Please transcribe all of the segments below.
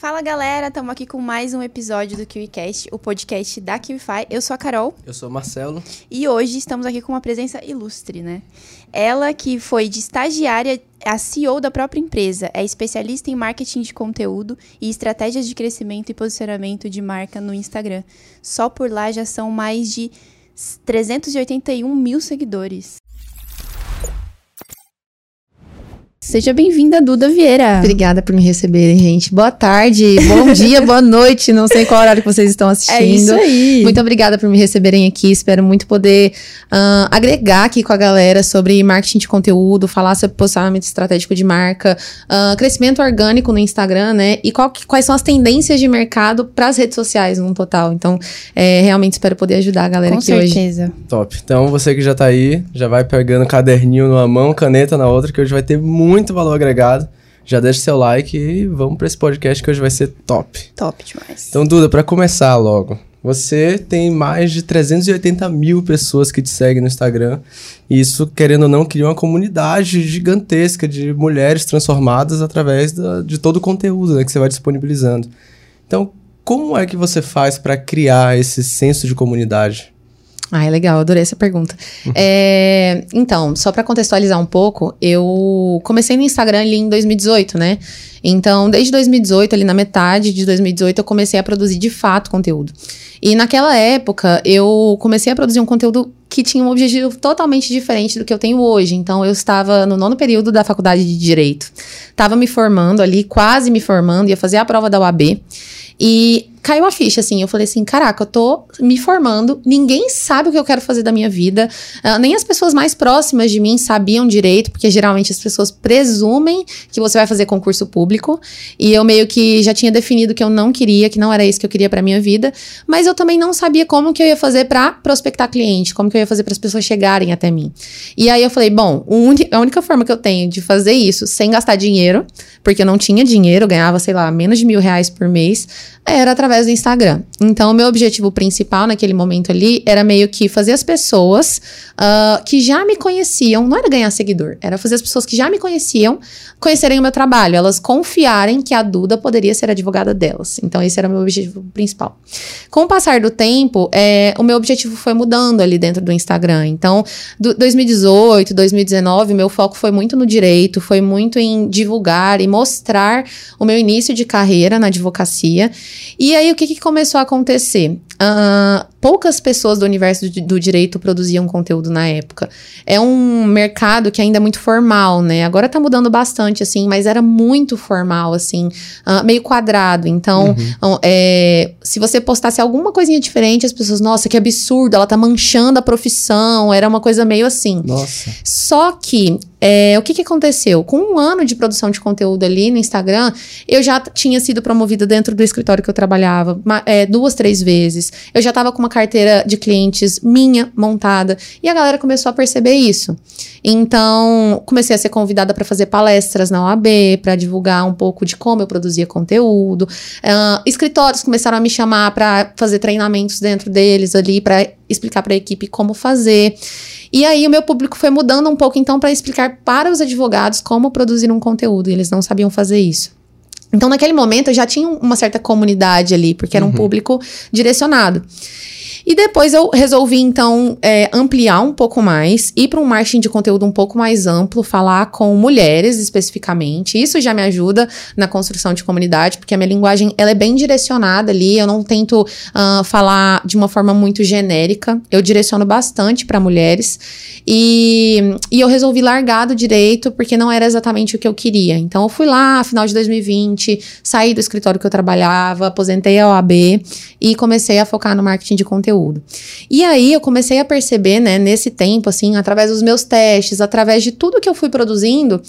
Fala galera, estamos aqui com mais um episódio do KiwiCast, o podcast da KiwiFi. Eu sou a Carol. Eu sou o Marcelo. E hoje estamos aqui com uma presença ilustre, né? Ela que foi de estagiária a CEO da própria empresa, é especialista em marketing de conteúdo e estratégias de crescimento e posicionamento de marca no Instagram. Só por lá já são mais de 381 mil seguidores. Seja bem-vinda, Duda Vieira. Obrigada por me receberem, gente. Boa tarde, bom dia, boa noite. Não sei qual horário que vocês estão assistindo. É isso aí. Muito obrigada por me receberem aqui. Espero muito poder uh, agregar aqui com a galera sobre marketing de conteúdo, falar sobre posicionamento estratégico de marca, uh, crescimento orgânico no Instagram, né? E qual, quais são as tendências de mercado para as redes sociais no total. Então, é, realmente espero poder ajudar a galera com aqui certeza. hoje. Top. Então, você que já tá aí, já vai pegando caderninho numa mão, caneta na outra, que hoje vai ter muito muito valor agregado. Já deixa seu like e vamos para esse podcast que hoje vai ser top. Top demais. Então, Duda, para começar logo, você tem mais de 380 mil pessoas que te seguem no Instagram. E isso, querendo ou não, cria uma comunidade gigantesca de mulheres transformadas através da, de todo o conteúdo né, que você vai disponibilizando. Então, como é que você faz para criar esse senso de comunidade? Ah, é legal, adorei essa pergunta. Uhum. É, então, só para contextualizar um pouco, eu comecei no Instagram ali em 2018, né? Então, desde 2018, ali na metade de 2018, eu comecei a produzir de fato conteúdo. E naquela época, eu comecei a produzir um conteúdo que tinha um objetivo totalmente diferente do que eu tenho hoje. Então, eu estava no nono período da faculdade de Direito. Estava me formando ali, quase me formando, ia fazer a prova da UAB. E caiu a ficha, assim. Eu falei assim: caraca, eu tô me formando, ninguém sabe o que eu quero fazer da minha vida, uh, nem as pessoas mais próximas de mim sabiam direito, porque geralmente as pessoas presumem que você vai fazer concurso público. E eu meio que já tinha definido que eu não queria, que não era isso que eu queria pra minha vida, mas eu também não sabia como que eu ia fazer para prospectar cliente, como que eu ia fazer para as pessoas chegarem até mim. E aí eu falei: bom, a única forma que eu tenho de fazer isso sem gastar dinheiro, porque eu não tinha dinheiro, eu ganhava, sei lá, menos de mil reais por mês, era através do Instagram. Então, o meu objetivo principal naquele momento ali era meio que fazer as pessoas uh, que já me conheciam, não era ganhar seguidor, era fazer as pessoas que já me conheciam conhecerem o meu trabalho, elas confiarem que a Duda poderia ser advogada delas. Então, esse era o meu objetivo principal. Com o passar do tempo, é, o meu objetivo foi mudando ali dentro do Instagram. Então, do 2018, 2019, meu foco foi muito no direito, foi muito em divulgar e mostrar o meu início de carreira na advocacia. E aí, o que, que começou a acontecer? Uh, poucas pessoas do universo do, do, direito produziam conteúdo na época. É um mercado que ainda é muito formal, né? Agora tá mudando bastante, assim, mas era muito formal, assim, uh, meio quadrado. Então, uhum. é, se você postasse alguma coisinha diferente, as pessoas, nossa, que absurdo, ela tá manchando a profissão. Era uma coisa meio assim. Nossa. Só que é, o que, que aconteceu? Com um ano de produção de conteúdo ali no Instagram, eu já tinha sido promovida dentro do escritório que eu trabalhava é, duas, três vezes. Eu já estava com uma carteira de clientes minha montada e a galera começou a perceber isso. Então, comecei a ser convidada para fazer palestras na OAB, para divulgar um pouco de como eu produzia conteúdo. Uh, escritórios começaram a me chamar para fazer treinamentos dentro deles ali, para explicar para a equipe como fazer. E aí o meu público foi mudando um pouco então para explicar para os advogados como produzir um conteúdo, e eles não sabiam fazer isso. Então, naquele momento, eu já tinha uma certa comunidade ali, porque era um uhum. público direcionado. E depois eu resolvi, então, é, ampliar um pouco mais, ir para um marketing de conteúdo um pouco mais amplo, falar com mulheres especificamente. Isso já me ajuda na construção de comunidade, porque a minha linguagem ela é bem direcionada ali. Eu não tento uh, falar de uma forma muito genérica. Eu direciono bastante para mulheres. E, e eu resolvi largar do direito, porque não era exatamente o que eu queria. Então, eu fui lá, final de 2020, saí do escritório que eu trabalhava, aposentei a OAB e comecei a focar no marketing de conteúdo conteúdo. E aí eu comecei a perceber, né, nesse tempo, assim, através dos meus testes, através de tudo que eu fui produzindo,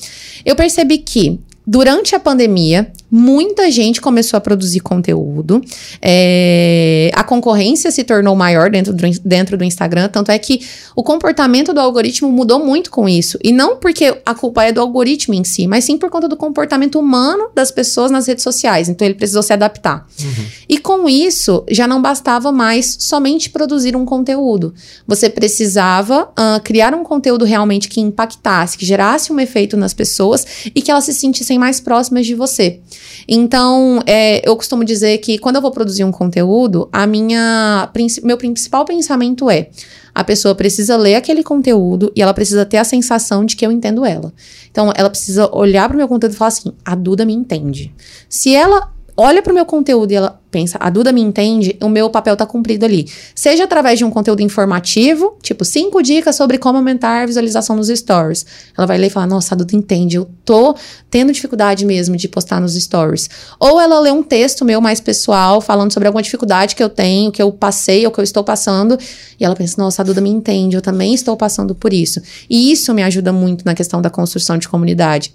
eu percebi que durante a pandemia, muita gente começou a produzir conteúdo. É, a concorrência se tornou maior dentro do, dentro do Instagram, tanto é que o comportamento do algoritmo mudou muito com isso. E não porque a culpa é do algoritmo em si, mas sim por conta do comportamento humano das pessoas nas redes sociais. Então ele precisou se adaptar. Uhum. E com isso, já não bastava mais somente produzir um conteúdo. Você precisava uh, criar um conteúdo realmente que impactasse, que gerasse um efeito nas pessoas e que elas se sentissem mais próximas de você. Então, é, eu costumo dizer que quando eu vou produzir um conteúdo, a minha meu principal pensamento é a pessoa precisa ler aquele conteúdo e ela precisa ter a sensação de que eu entendo ela. Então, ela precisa olhar para o meu conteúdo e falar assim: a Duda me entende. Se ela olha para o meu conteúdo e ela pensa, a Duda me entende, o meu papel tá cumprido ali. Seja através de um conteúdo informativo, tipo cinco dicas sobre como aumentar a visualização nos stories. Ela vai ler e falar, nossa, a Duda entende, eu tô tendo dificuldade mesmo de postar nos stories. Ou ela lê um texto meu mais pessoal, falando sobre alguma dificuldade que eu tenho, que eu passei ou que eu estou passando, e ela pensa, nossa, a Duda me entende, eu também estou passando por isso. E isso me ajuda muito na questão da construção de comunidade.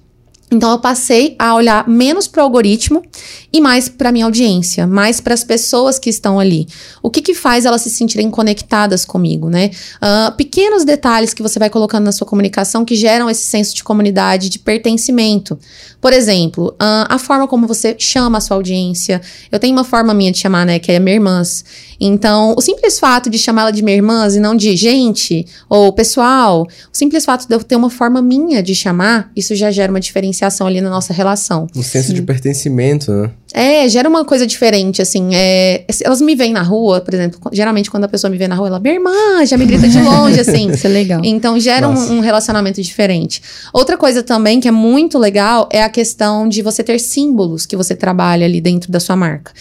Então eu passei a olhar menos para o algoritmo e mais para minha audiência, mais para as pessoas que estão ali. O que que faz elas se sentirem conectadas comigo, né? Uh, pequenos detalhes que você vai colocando na sua comunicação que geram esse senso de comunidade, de pertencimento. Por exemplo, uh, a forma como você chama a sua audiência. Eu tenho uma forma minha de chamar, né, que é minha irmãs. Então, o simples fato de chamá-la de minha irmã e não de gente ou pessoal, o simples fato de eu ter uma forma minha de chamar, isso já gera uma diferenciação ali na nossa relação. Um senso Sim. de pertencimento, né? É, gera uma coisa diferente, assim. É, elas me veem na rua, por exemplo, geralmente quando a pessoa me vê na rua, ela, minha irmã, já me grita de longe, assim. Isso é legal. Então gera um, um, relacionamento diferente. Outra coisa também que é muito legal é a questão de você ter símbolos que você trabalha ali dentro da sua marca.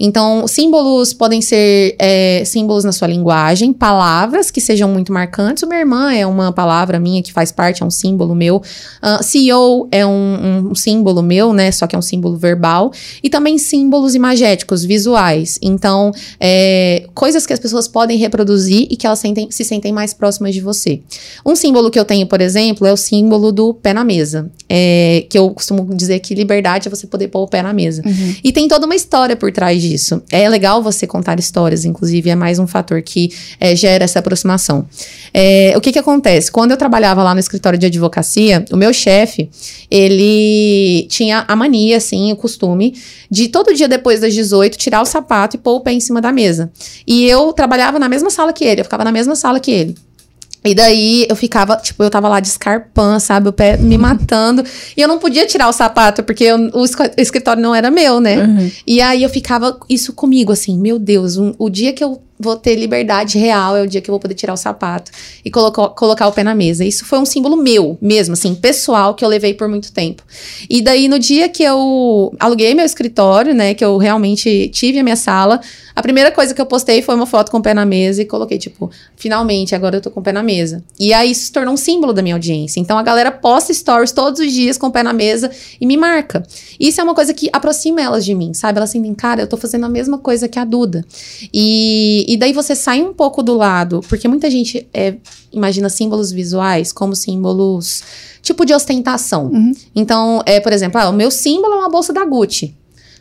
Então, símbolos podem ser é, símbolos na sua linguagem, palavras que sejam muito marcantes. O minha irmã é uma palavra minha que faz parte, é um símbolo meu. Uh, ah, CEO é um, um símbolo meu, né? Só que é um símbolo verbal. E também também símbolos imagéticos, visuais. Então, é, coisas que as pessoas podem reproduzir e que elas sentem, se sentem mais próximas de você. Um símbolo que eu tenho, por exemplo, é o símbolo do pé na mesa. É, que eu costumo dizer que liberdade é você poder pôr o pé na mesa. Uhum. E tem toda uma história por trás disso. É legal você contar histórias, inclusive, é mais um fator que é, gera essa aproximação. É, o que que acontece? Quando eu trabalhava lá no escritório de advocacia, o meu chefe, ele tinha a mania, assim, o costume de todo dia depois das 18 tirar o sapato e pôr o pé em cima da mesa. E eu trabalhava na mesma sala que ele, eu ficava na mesma sala que ele. E daí eu ficava, tipo, eu tava lá de escarpã, sabe? O pé me matando. e eu não podia tirar o sapato, porque eu, o escritório não era meu, né? Uhum. E aí eu ficava isso comigo, assim, meu Deus, um, o dia que eu vou ter liberdade real, é o dia que eu vou poder tirar o sapato e colocar, colocar o pé na mesa. Isso foi um símbolo meu, mesmo, assim, pessoal, que eu levei por muito tempo. E daí, no dia que eu aluguei meu escritório, né, que eu realmente tive a minha sala, a primeira coisa que eu postei foi uma foto com o pé na mesa e coloquei, tipo, finalmente, agora eu tô com o pé na mesa. E aí isso se tornou um símbolo da minha audiência. Então a galera posta stories todos os dias com o pé na mesa e me marca. Isso é uma coisa que aproxima elas de mim, sabe? Elas sentem, cara, eu tô fazendo a mesma coisa que a Duda. E, e daí você sai um pouco do lado, porque muita gente é, imagina símbolos visuais como símbolos tipo de ostentação. Uhum. Então, é, por exemplo, ah, o meu símbolo é uma bolsa da Gucci.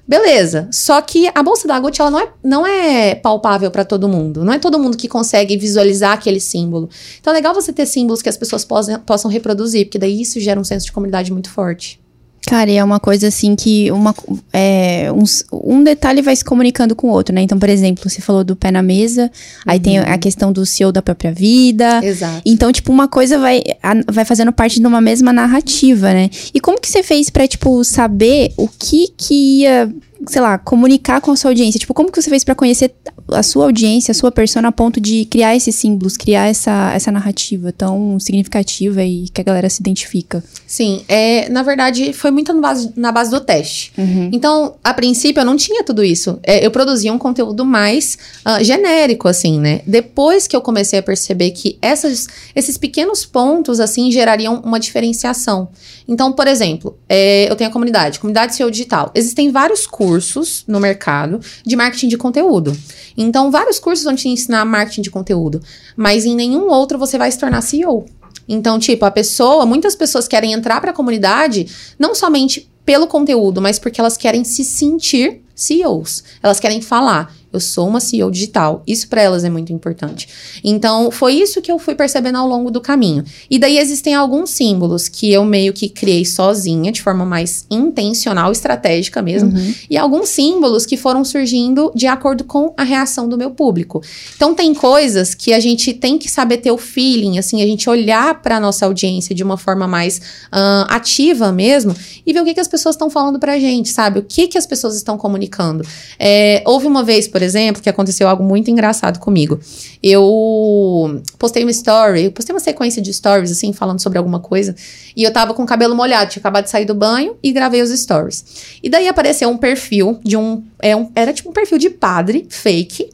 Beleza. Só que a bolsa da Gucci ela não é, não é palpável para todo mundo. Não é todo mundo que consegue visualizar aquele símbolo. Então é legal você ter símbolos que as pessoas possam, possam reproduzir, porque daí isso gera um senso de comunidade muito forte. Cara, e é uma coisa assim que uma, é, um, um detalhe vai se comunicando com o outro, né? Então, por exemplo, você falou do pé na mesa, uhum. aí tem a questão do CEO da própria vida. Exato. Então, tipo, uma coisa vai, a, vai fazendo parte de uma mesma narrativa, né? E como que você fez pra, tipo, saber o que que ia sei lá, comunicar com a sua audiência? Tipo, como que você fez para conhecer a sua audiência, a sua persona a ponto de criar esses símbolos, criar essa, essa narrativa tão significativa e que a galera se identifica? Sim, é, na verdade, foi muito na base, na base do teste. Uhum. Então, a princípio, eu não tinha tudo isso. É, eu produzia um conteúdo mais uh, genérico, assim, né? Depois que eu comecei a perceber que essas, esses pequenos pontos, assim, gerariam uma diferenciação. Então, por exemplo, é, eu tenho a comunidade, comunidade CEO Digital. Existem vários cursos cursos no mercado de marketing de conteúdo. Então, vários cursos vão te ensinar marketing de conteúdo, mas em nenhum outro você vai se tornar CEO. Então, tipo, a pessoa, muitas pessoas querem entrar para a comunidade não somente pelo conteúdo, mas porque elas querem se sentir CEOs. Elas querem falar Eu sou uma CEO digital. Isso para elas é muito importante. Então, foi isso que eu fui percebendo ao longo do caminho. E daí existem alguns símbolos que eu meio que criei sozinha, de forma mais intencional, estratégica mesmo, uhum. e alguns símbolos que foram surgindo de acordo com a reação do meu público. Então, tem coisas que a gente tem que saber ter o feeling, assim, a gente olhar para nossa audiência de uma forma mais uh, ativa mesmo e ver o que, que as pessoas estão falando pra gente, sabe? O que, que as pessoas estão comunicando. É, houve uma vez, por exemplo, que aconteceu algo muito engraçado comigo. Eu postei uma story, postei uma sequência de stories, assim, falando sobre alguma coisa, e eu tava com o cabelo molhado, tinha acabado de sair do banho e gravei os stories. E daí apareceu um perfil de um, é um era tipo um perfil de padre fake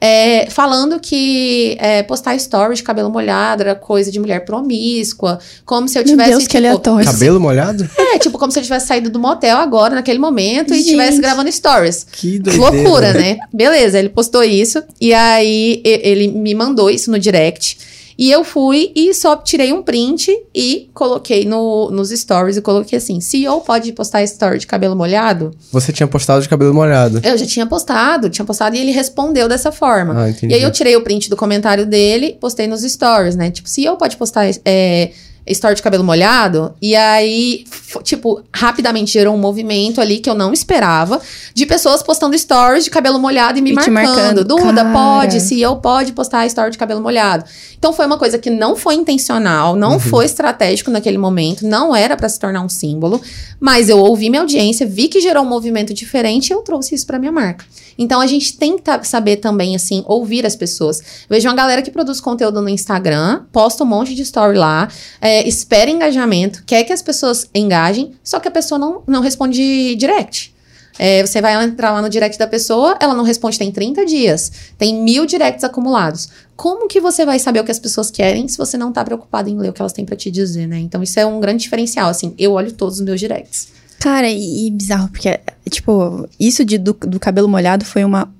é, falando que é, postar stories de cabelo molhado era coisa de mulher promíscua, como se eu tivesse. Meu Deus, tipo, que aleatório. Cabelo molhado? É, tipo, como se eu tivesse saído do motel agora, naquele momento, Gente, e estivesse gravando stories. Que doideira. Loucura, né? Beleza, ele postou isso, e aí ele me mandou isso no direct. E eu fui e só tirei um print e coloquei no, nos stories e coloquei assim: CEO pode postar story de cabelo molhado? Você tinha postado de cabelo molhado? Eu já tinha postado, tinha postado e ele respondeu dessa forma. Ah, e aí eu tirei o print do comentário dele, postei nos stories, né? Tipo, CEO pode postar. É, story de cabelo molhado. E aí, tipo, rapidamente gerou um movimento ali que eu não esperava de pessoas postando stories de cabelo molhado e me e marcando. marcando. Duda, Cara. pode, se eu pode postar story de cabelo molhado. Então foi uma coisa que não foi intencional, não uhum. foi estratégico naquele momento, não era para se tornar um símbolo, mas eu ouvi minha audiência, vi que gerou um movimento diferente e eu trouxe isso para minha marca. Então a gente tem que saber também assim, ouvir as pessoas. Vejo uma galera que produz conteúdo no Instagram, posta um monte de story lá, é, espera engajamento, quer que as pessoas engajem, só que a pessoa não, não responde direct. É, você vai entrar lá no direct da pessoa, ela não responde, tem 30 dias. Tem mil directs acumulados. Como que você vai saber o que as pessoas querem se você não tá preocupado em ler o que elas têm para te dizer, né? Então, isso é um grande diferencial, assim. Eu olho todos os meus directs. Cara, e, e bizarro, porque, tipo, isso de, do, do cabelo molhado foi uma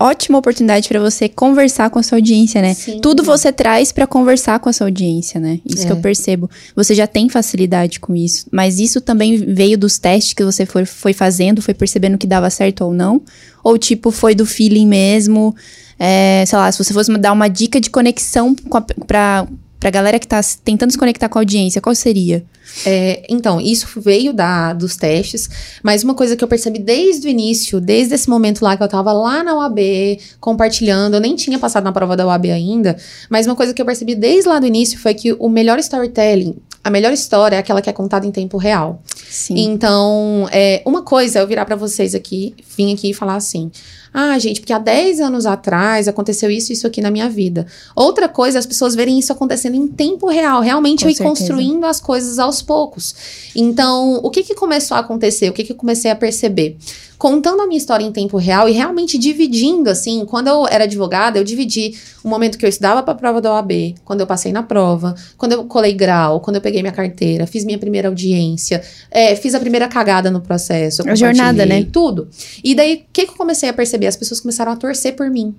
ótima oportunidade para você conversar com a sua audiência, né? Sim. Tudo você traz para conversar com a sua audiência, né? Isso é. que eu é. percebo. Você já tem facilidade com isso, mas isso também veio dos testes que você foi, foi fazendo, foi percebendo que dava certo ou não? Ou tipo, foi do feeling mesmo? É, sei lá, se você fosse dar uma dica de conexão para pra galera que tá tentando se conectar com a audiência, qual seria? É, então, isso veio da, dos testes, mas uma coisa que eu percebi desde o início, desde esse momento lá que eu tava lá na UAB, compartilhando, eu nem tinha passado na prova da UAB ainda, mas uma coisa que eu percebi desde lá do início foi que o melhor storytelling, a melhor história é aquela que é contada em tempo real. Sim. Então, é, uma coisa é eu virar para vocês aqui, vim aqui e falar assim: ah, gente, porque há 10 anos atrás aconteceu isso e isso aqui na minha vida. Outra coisa é as pessoas verem isso acontecendo em tempo real, realmente Com eu ir construindo as coisas aos poucos. Então, o que que começou a acontecer? O que que eu comecei a perceber? contando a minha história em tempo real e realmente dividindo, assim. Quando eu era advogada, eu dividi o momento que eu estudava para a prova da OAB, quando eu passei na prova, quando eu colei grau, quando eu peguei minha carteira, fiz minha primeira audiência, é, fiz a primeira cagada no processo. A jornada, né? Tudo. E daí, o que, que eu comecei a perceber? As pessoas começaram a torcer por mim.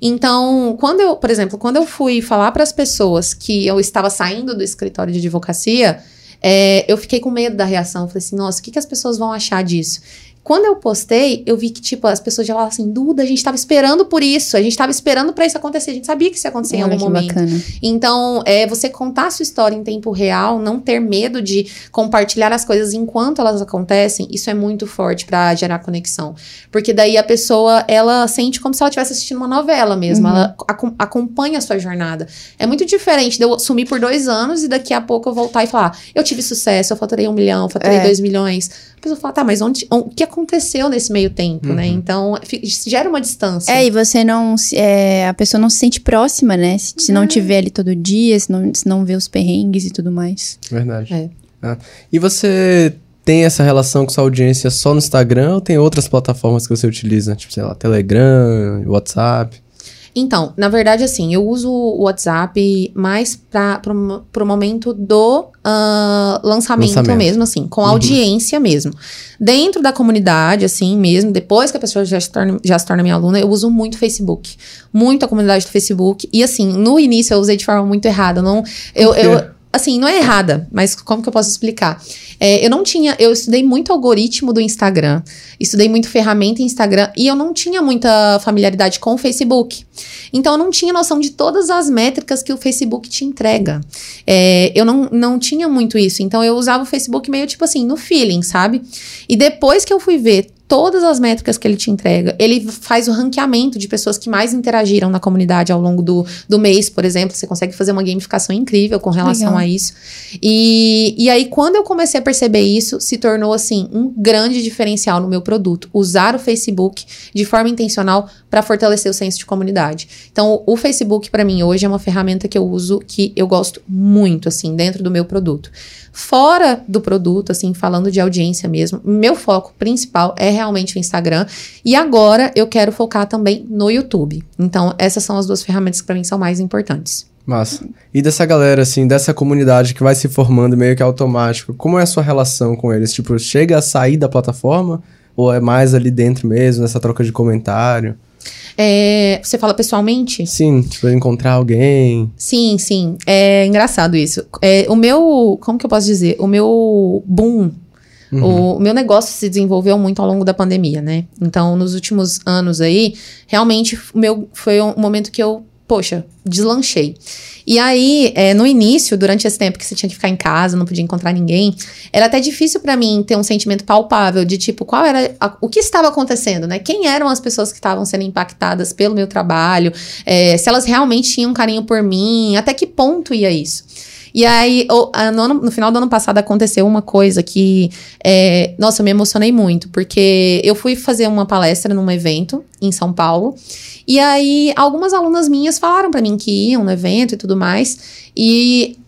Então, quando eu, por exemplo, quando eu fui falar para as pessoas que eu estava saindo do escritório de advocacia, é, eu fiquei com medo da reação. Falei assim, nossa, o que, que as pessoas vão achar disso? Quando eu postei, eu vi que, tipo, as pessoas já falavam assim, Duda, a gente tava esperando por isso, a gente tava esperando para isso acontecer, a gente sabia que isso ia acontecer Olha, em algum momento. Bacana. Então, é você contar a sua história em tempo real, não ter medo de compartilhar as coisas enquanto elas acontecem, isso é muito forte para gerar conexão. Porque daí a pessoa, ela sente como se ela estivesse assistindo uma novela mesmo, uhum. ela ac acompanha a sua jornada. É muito diferente de eu sumir por dois anos e daqui a pouco eu voltar e falar, eu tive sucesso, eu faturei um milhão, faturei é. dois milhões. A pessoa fala, tá, mas onde, onde, o que aconteceu nesse meio tempo, né? uhum. né? Então, gera uma distância. É, e você não. É, a pessoa não se sente próxima, né? Se, se não é. te vê ali todo dia, se não, se não vê os perrengues e tudo mais. Verdade. É. Ah. E você tem essa relação com sua audiência só no Instagram ou tem outras plataformas que você utiliza? Tipo, sei lá, Telegram, WhatsApp? Então, na verdade, assim, eu uso o WhatsApp mais para o momento do uh, lançamento, lançamento, mesmo, assim, com uhum. audiência mesmo. Dentro da comunidade, assim mesmo, depois que a pessoa já se, torna, já se torna minha aluna, eu uso muito Facebook. Muito a comunidade do Facebook. E assim, no início eu usei de forma muito errada. Não, eu, eu assim, não é errada, mas como que eu posso explicar? É, eu não tinha, eu estudei muito algoritmo do Instagram, estudei muito ferramenta Instagram e eu não tinha muita familiaridade com o Facebook. Então eu não tinha noção de todas as métricas que o Facebook te entrega. É, eu não, não tinha muito isso. Então eu usava o Facebook meio tipo assim, no feeling, sabe? E depois que eu fui ver todas as métricas que ele te entrega. Ele faz o ranqueamento de pessoas que mais interagiram na comunidade ao longo do, do mês, por exemplo. Você consegue fazer uma gamificação incrível com relação Legal. a isso. E, e aí, quando eu comecei a perceber isso, se tornou, assim, um grande diferencial no meu produto. Usar o Facebook de forma intencional para fortalecer o senso de comunidade. Então, o Facebook, para mim, hoje é uma ferramenta que eu uso que eu gosto muito, assim, dentro do meu produto. Fora do produto, assim, falando de audiência mesmo, meu foco principal é realmente o Instagram. E agora eu quero focar também no YouTube. Então, essas são as duas ferramentas que para mim são mais importantes. Massa. E dessa galera, assim, dessa comunidade que vai se formando meio que automático, como é a sua relação com eles? Tipo, chega a sair da plataforma? Ou é mais ali dentro mesmo, nessa troca de comentário? É, você fala pessoalmente? Sim, tipo, encontrar alguém. Sim, sim. É engraçado isso. É, o meu. Como que eu posso dizer? O meu boom. Uhum. O meu negócio se desenvolveu muito ao longo da pandemia, né? Então, nos últimos anos aí, realmente meu, foi um momento que eu poxa, deslanchei. E aí, é, no início, durante esse tempo que você tinha que ficar em casa, não podia encontrar ninguém, era até difícil para mim ter um sentimento palpável de tipo, qual era a, o que estava acontecendo, né? Quem eram as pessoas que estavam sendo impactadas pelo meu trabalho, é, se elas realmente tinham carinho por mim, até que ponto ia isso. E aí, no, no, final do ano passado, aconteceu uma coisa que, é, nossa, eu me emocionei muito, porque eu fui fazer uma palestra num evento em São Paulo. E aí, algumas alunas minhas falaram para mim que iam no evento e tudo mais. E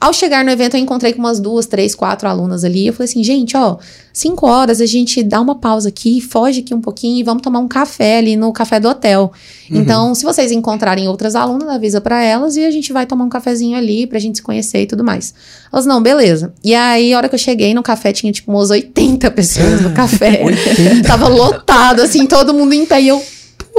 ao chegar no evento, eu encontrei com umas duas, três, quatro alunas ali. Eu falei assim, gente, ó, cinco horas a gente dá uma pausa aqui, foge aqui um pouquinho e vamos tomar um café ali no café do hotel. Uhum. Então, se vocês encontrarem outras alunas, avisa para elas e a gente vai tomar um cafezinho ali pra gente se conhecer e tudo mais. Elas, não, beleza. E aí, a hora que eu cheguei no café, tinha tipo umas 80 pessoas no café. Tava lotado, assim, todo mundo em pé. E eu,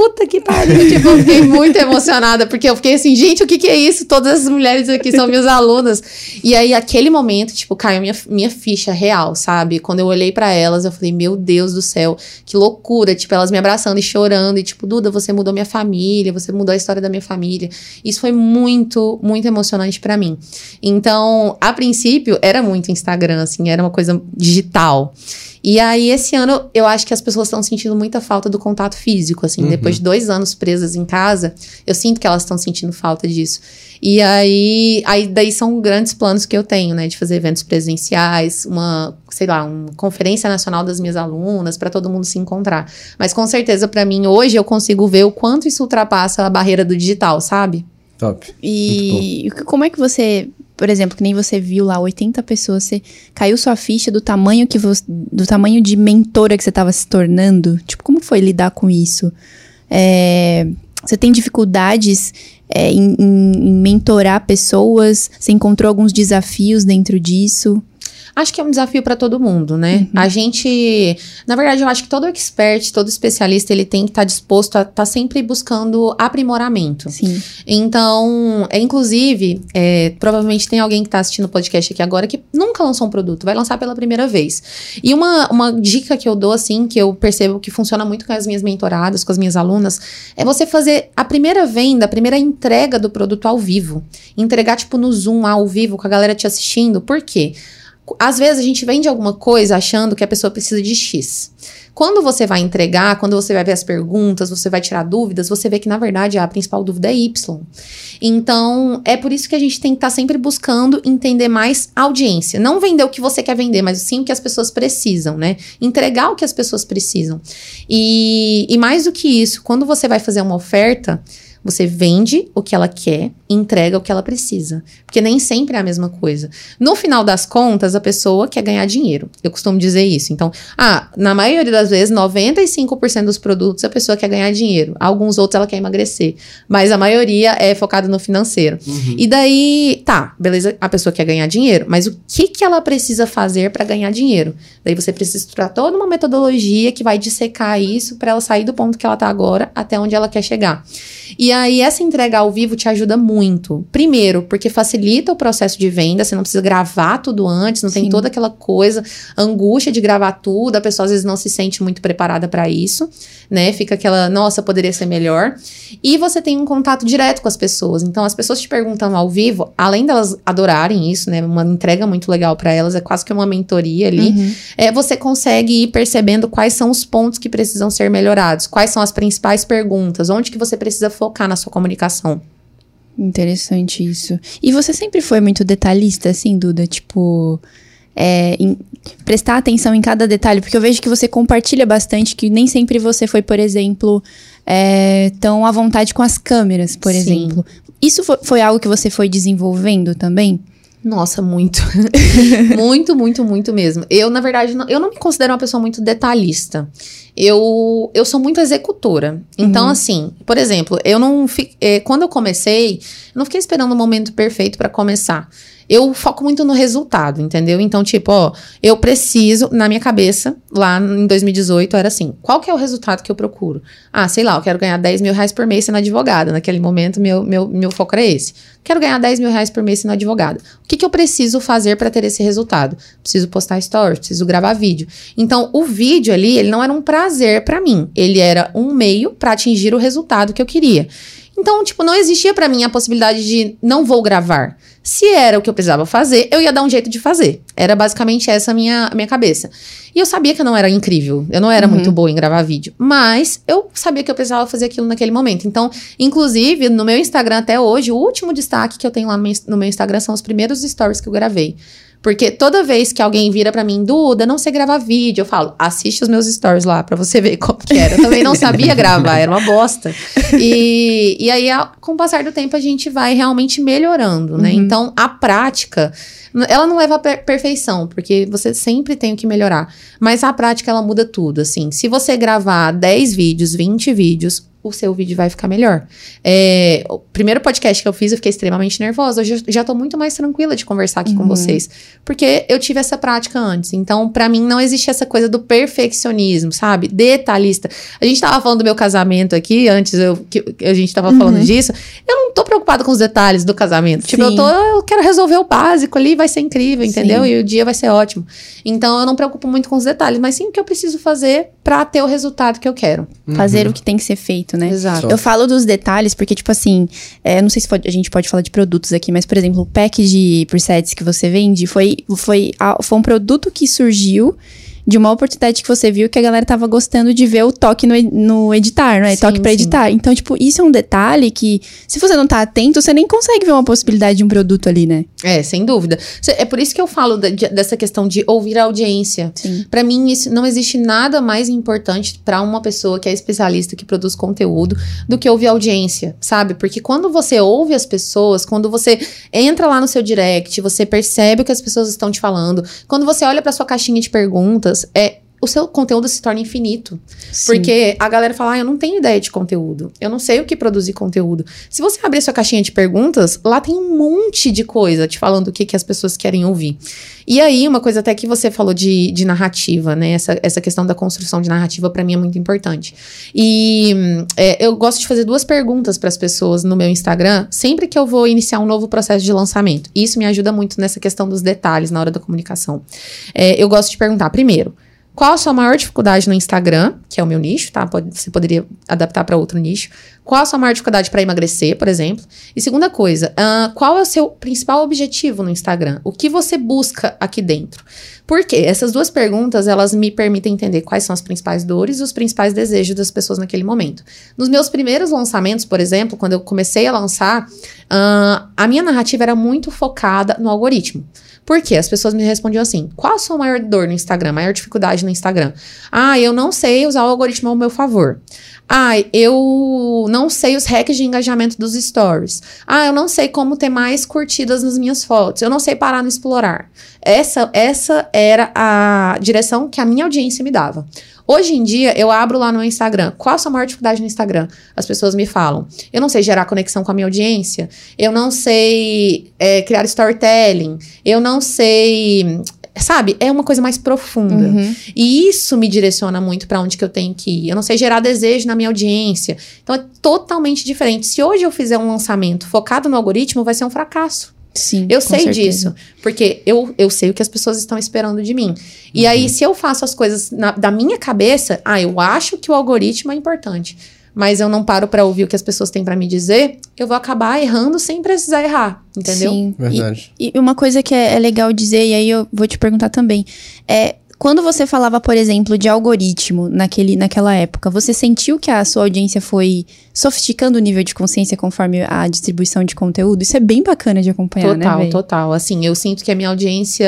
puta que pariu. tipo, eu fiquei muito emocionada, porque eu fiquei assim, gente, o que que é isso? Todas as mulheres aqui são minhas alunas. E aí, aquele momento, tipo, caiu minha, minha ficha real, sabe? Quando eu olhei para elas, eu falei, meu Deus do céu, que loucura. Tipo, elas me abraçando e chorando, e tipo, Duda, você mudou minha família, você mudou a história da minha família. Isso foi muito, muito emocionante para mim. Então, a princípio, era muito Instagram, assim, era uma coisa digital. E aí, esse ano, eu acho que as pessoas estão sentindo muita falta do contato físico, assim. Uhum. Depois de dois anos presas em casa, eu sinto que elas estão sentindo falta disso. E aí, aí, daí são grandes planos que eu tenho, né? De fazer eventos presenciais, uma, sei lá, uma conferência nacional das minhas alunas, para todo mundo se encontrar. Mas com certeza, para mim, hoje eu consigo ver o quanto isso ultrapassa a barreira do digital, sabe? Top. E como é que você por exemplo, que nem você viu lá, 80 pessoas, você caiu sua ficha do tamanho que você, do tamanho de mentora que você estava se tornando. Tipo, como foi lidar com isso? É, você tem dificuldades é, em, em, em mentorar pessoas? Você encontrou alguns desafios dentro disso? Acho que é um desafio para todo mundo, né? Uhum. A gente, na verdade, eu acho que todo expert, todo especialista, ele tem que estar tá disposto a estar tá sempre buscando aprimoramento. Sim. Então, é, inclusive, é, provavelmente tem alguém que está assistindo o podcast aqui agora que nunca lançou um produto, vai lançar pela primeira vez. E uma, uma dica que eu dou, assim, que eu percebo que funciona muito com as minhas mentoradas, com as minhas alunas, é você fazer a primeira venda, a primeira entrega do produto ao vivo. Entregar, tipo, no Zoom, ao vivo, com a galera te assistindo. Por quê? Às vezes a gente vende alguma coisa achando que a pessoa precisa de X. Quando você vai entregar, quando você vai ver as perguntas, você vai tirar dúvidas, você vê que na verdade a principal dúvida é Y. Então, é por isso que a gente tem que estar tá sempre buscando entender mais audiência. Não vender o que você quer vender, mas sim o que as pessoas precisam, né? Entregar o que as pessoas precisam. E, e mais do que isso, quando você vai fazer uma oferta, você vende o que ela quer e entrega o que ela precisa. Porque nem sempre é a mesma coisa. No final das contas, a pessoa quer ganhar dinheiro. Eu costumo dizer isso. Então, ah, na maioria das vezes, 95% dos produtos a pessoa quer ganhar dinheiro. Alguns outros ela quer emagrecer. Mas a maioria é focada no financeiro. Uhum. E daí, tá, beleza, a pessoa quer ganhar dinheiro. Mas o que, que ela precisa fazer para ganhar dinheiro? Daí você precisa estruturar toda uma metodologia que vai dissecar isso para ela sair do ponto que ela tá agora até onde ela quer chegar. E aí, essa entrega ao vivo te ajuda muito. Primeiro, porque facilita o processo de venda, você não precisa gravar tudo antes, não Sim. tem toda aquela coisa, angústia de gravar tudo, a pessoa às vezes não se sente muito preparada para isso, né? Fica aquela, nossa, poderia ser melhor. E você tem um contato direto com as pessoas. Então, as pessoas te perguntam ao vivo, além delas adorarem isso, né? Uma entrega muito legal para elas, é quase que uma mentoria ali. Uhum. É, você consegue ir percebendo quais são os pontos que precisam ser melhorados, quais são as principais perguntas, onde que você precisa focar na sua comunicação. Interessante isso. E você sempre foi muito detalhista, assim, Duda? Tipo, é, em, prestar atenção em cada detalhe, porque eu vejo que você compartilha bastante, que nem sempre você foi, por exemplo, é, tão à vontade com as câmeras, por Sim. exemplo. Isso foi, foi algo que você foi desenvolvendo também? Nossa, muito. muito, muito, muito mesmo. Eu, na verdade, não, eu não me considero uma pessoa muito detalhista. Eu, eu sou muito executora. Então, uhum. assim, por exemplo, eu não. Fi, eh, quando eu comecei, eu não fiquei esperando o momento perfeito para começar eu foco muito no resultado, entendeu? Então, tipo, ó, eu preciso, na minha cabeça, lá em 2018, era assim: qual que é o resultado que eu procuro? Ah, sei lá, eu quero ganhar 10 mil reais por mês sendo advogada. Naquele momento, meu, meu, meu foco era esse. Quero ganhar 10 mil reais por mês sendo advogada. O que, que eu preciso fazer para ter esse resultado? Preciso postar stories, preciso gravar vídeo. Então, o vídeo ali, ele não era um prazer para mim, ele era um meio para atingir o resultado que eu queria. Então, tipo, não existia para mim a possibilidade de não vou gravar. Se era o que eu precisava fazer, eu ia dar um jeito de fazer. Era basicamente essa a minha, a minha cabeça. E eu sabia que eu não era incrível, eu não era uhum. muito boa em gravar vídeo, mas eu sabia que eu precisava fazer aquilo naquele momento. Então, inclusive, no meu Instagram até hoje, o último destaque que eu tenho lá no meu, no meu Instagram são os primeiros stories que eu gravei. Porque toda vez que alguém vira para mim, Duda, não sei gravar vídeo, eu falo, assiste os meus stories lá para você ver como que era. Eu também não sabia gravar, era uma bosta. E, e aí, com o passar do tempo, a gente vai realmente melhorando, né? Uhum. Então, a prática, ela não leva a per perfeição, porque você sempre tem que melhorar. Mas a prática, ela muda tudo, assim. Se você gravar 10 vídeos, 20 vídeos, o seu vídeo vai ficar melhor. É, o primeiro podcast que eu fiz, eu fiquei extremamente nervosa. Hoje eu já tô muito mais tranquila de conversar aqui uhum. com vocês. Porque eu tive essa prática antes. Então, para mim, não existe essa coisa do perfeccionismo, sabe? Detalhista. A gente tava falando do meu casamento aqui, antes eu, que, a gente tava uhum. falando disso. Eu não tô preocupada com os detalhes do casamento. Sim. Tipo, eu tô, eu quero resolver o básico ali, vai ser incrível, entendeu? Sim. E o dia vai ser ótimo. Então, eu não preocupo muito com os detalhes, mas sim o que eu preciso fazer para ter o resultado que eu quero. Uhum. Fazer o que tem que ser feito né? Exato. Eu falo dos detalhes porque, tipo assim, é, não sei se pode, a gente pode falar de produtos aqui, mas, por exemplo, o pack de presets que você vende foi, foi, foi um produto que surgiu de uma oportunidade que você viu que a galera tava gostando de ver o toque no, no editar, né? Sim, toque para editar. Então, tipo, isso é um detalhe que, se você não tá atento, você nem consegue ver uma possibilidade de um produto ali, né? É, sem dúvida. É por isso que eu falo de, dessa questão de ouvir a audiência. Para mim, isso não existe nada mais importante para uma pessoa que é especialista, que produz conteúdo, do que ouvir a audiência, sabe? Porque quando você ouve as pessoas, quando você entra lá no seu direct, você percebe o que as pessoas estão te falando, quando você olha para sua caixinha de perguntas, é o seu conteúdo se torna infinito. Sim. Porque a galera fala, ah, eu não tenho ideia de conteúdo. Eu não sei o que produzir conteúdo. Se você abrir sua caixinha de perguntas, lá tem um monte de coisa te falando o que, que as pessoas querem ouvir. E aí, uma coisa até que você falou de, de narrativa, né? Essa, essa questão da construção de narrativa, para mim, é muito importante. E é, eu gosto de fazer duas perguntas para as pessoas no meu Instagram, sempre que eu vou iniciar um novo processo de lançamento. Isso me ajuda muito nessa questão dos detalhes na hora da comunicação. É, eu gosto de perguntar, primeiro, qual a sua maior dificuldade no Instagram, que é o meu nicho, tá? Pode, você poderia adaptar para outro nicho. Qual a sua maior dificuldade para emagrecer, por exemplo? E segunda coisa, uh, qual é o seu principal objetivo no Instagram? O que você busca aqui dentro? Porque essas duas perguntas, elas me permitem entender quais são as principais dores e os principais desejos das pessoas naquele momento. Nos meus primeiros lançamentos, por exemplo, quando eu comecei a lançar, uh, a minha narrativa era muito focada no algoritmo. Por quê? As pessoas me respondiam assim: qual a sua maior dor no Instagram, maior dificuldade no Instagram? Ah, eu não sei usar o algoritmo ao meu favor. Ah, eu não sei os hacks de engajamento dos stories. Ah, eu não sei como ter mais curtidas nas minhas fotos. Eu não sei parar no explorar. Essa, essa era a direção que a minha audiência me dava. Hoje em dia, eu abro lá no Instagram. Qual a sua maior dificuldade no Instagram? As pessoas me falam. Eu não sei gerar conexão com a minha audiência. Eu não sei é, criar storytelling. Eu não sei sabe? É uma coisa mais profunda. Uhum. E isso me direciona muito pra onde que eu tenho que ir. Eu não sei gerar desejo na minha audiência. Então é totalmente diferente. Se hoje eu fizer um lançamento focado no algoritmo, vai ser um fracasso. Sim. Eu sei certeza. disso, porque eu, eu sei o que as pessoas estão esperando de mim. E aí, se eu faço as coisas na- da minha cabeça, ah, eu acho que o algoritmo é importante, mas eu não paro pra ouvir o que as pessoas têm pra me dizer, eu vou acabar errando sem precisar errar, entendeu? Sim. E- Verdade. E uma coisa que é, é legal dizer, e aí eu vou te perguntar também, é quando você falava, por exemplo, de algoritmo naquele, naquela época, você sentiu que a sua audiência foi sofisticando o nível de consciência conforme a distribuição de conteúdo? Isso é bem bacana de acompanhar, né? Total, total. Assim, eu sinto que a minha audiência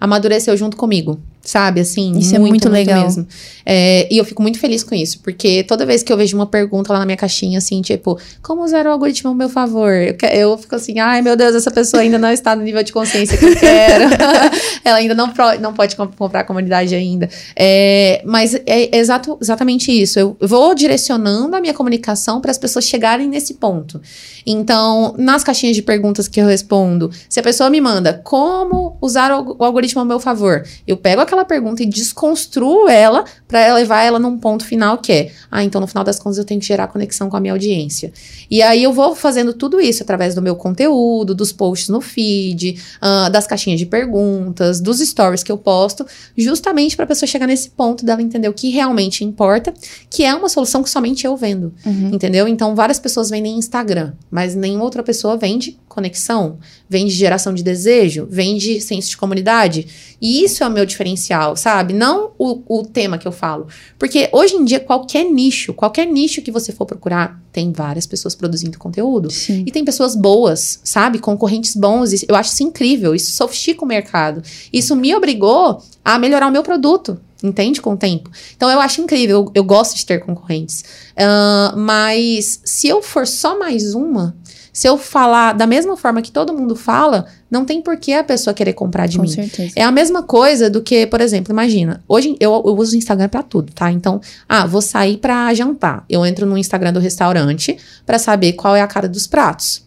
amadureceu junto comigo. Sabe, assim, Isso é muito legal. mesmo. É, e eu fico muito feliz com isso, porque toda vez que eu vejo uma pergunta lá na minha caixinha, assim, tipo, como usar o algoritmo ao meu favor? Eu, eu fico assim, ai meu Deus, essa pessoa ainda não está no nível de consciência que eu quero. Ela ainda não, pro- não pode comp- comprar a comunidade ainda. É, mas é exato, exatamente isso. Eu vou direcionando a minha comunicação para as pessoas chegarem nesse ponto. Então, nas caixinhas de perguntas que eu respondo, se a pessoa me manda como usar o o algoritmo ao meu favor, eu pego aquela pergunta e desconstruo ela para levar ela num ponto final que é, ah, então no final das contas eu tenho que gerar conexão com a minha audiência. E aí eu vou fazendo tudo isso através do meu conteúdo, dos posts no feed, ah, das caixinhas de perguntas, dos stories que eu posto, justamente para a pessoa chegar nesse ponto dela entender o que realmente importa, que é uma solução que somente eu vendo. Uhum. Entendeu? Então, várias pessoas vendem Instagram, mas nenhuma outra pessoa vende conexão, vende geração de desejo, vende senso de comunidade. E isso é o meu diferencial, sabe? Não o, o tema que eu falo. Porque hoje em dia, qualquer nicho, qualquer nicho que você for procurar, tem várias pessoas produzindo conteúdo. Sim. E tem pessoas boas, sabe? Concorrentes bons. Eu acho isso incrível. Isso sofistica o mercado. Isso me obrigou a melhorar o meu produto. Entende? Com o tempo. Então eu acho incrível. Eu, eu gosto de ter concorrentes. Ah, mas se eu for só mais uma, se eu falar da mesma forma que todo mundo fala, não tem por que a pessoa querer comprar de Com mim. certeza. É a mesma coisa do que, por exemplo, imagina, hoje eu, eu uso o Instagram pra tudo, tá? Então, ah, vou sair pra jantar. Eu entro no Instagram do restaurante pra saber qual é a cara dos pratos,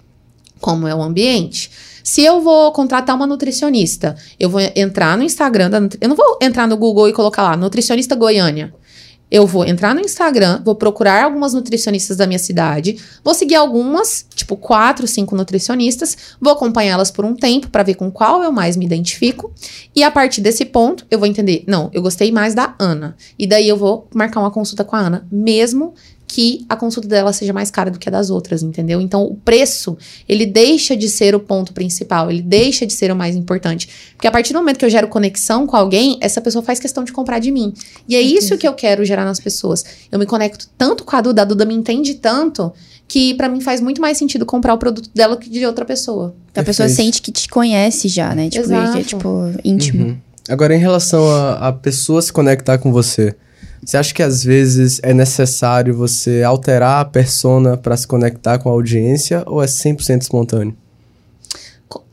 como é o ambiente. Se eu vou contratar uma nutricionista, eu vou entrar no Instagram da Eu não vou entrar no Google e colocar lá, nutricionista Goiânia. Eu vou entrar no Instagram, vou procurar algumas nutricionistas da minha cidade, vou seguir algumas, tipo quatro, cinco nutricionistas, vou acompanhá-las por um tempo pra ver com qual eu mais me identifico. E a partir desse ponto, eu vou entender, não, eu gostei mais da Ana. E daí eu vou marcar uma consulta com a Ana, mesmo que a consulta dela seja mais cara do que a das outras, entendeu? Então, o preço, ele deixa de ser o ponto principal, ele deixa de ser o mais importante. Porque a partir do momento que eu gero conexão com alguém, essa pessoa faz questão de comprar de mim. E é isso que eu quero gerar nas pessoas. Eu me conecto tanto com a Duda, a Duda me entende tanto, que pra mim faz muito mais sentido comprar o produto dela que de outra pessoa. A pessoa Perfeito. sente que te conhece já, né? Tipo, Exato. que é tipo íntimo. Uhum. Agora, em relação a, a pessoa se conectar com você, você acha que às vezes é necessário você alterar a persona para se conectar com a audiência ou é 100% espontâneo?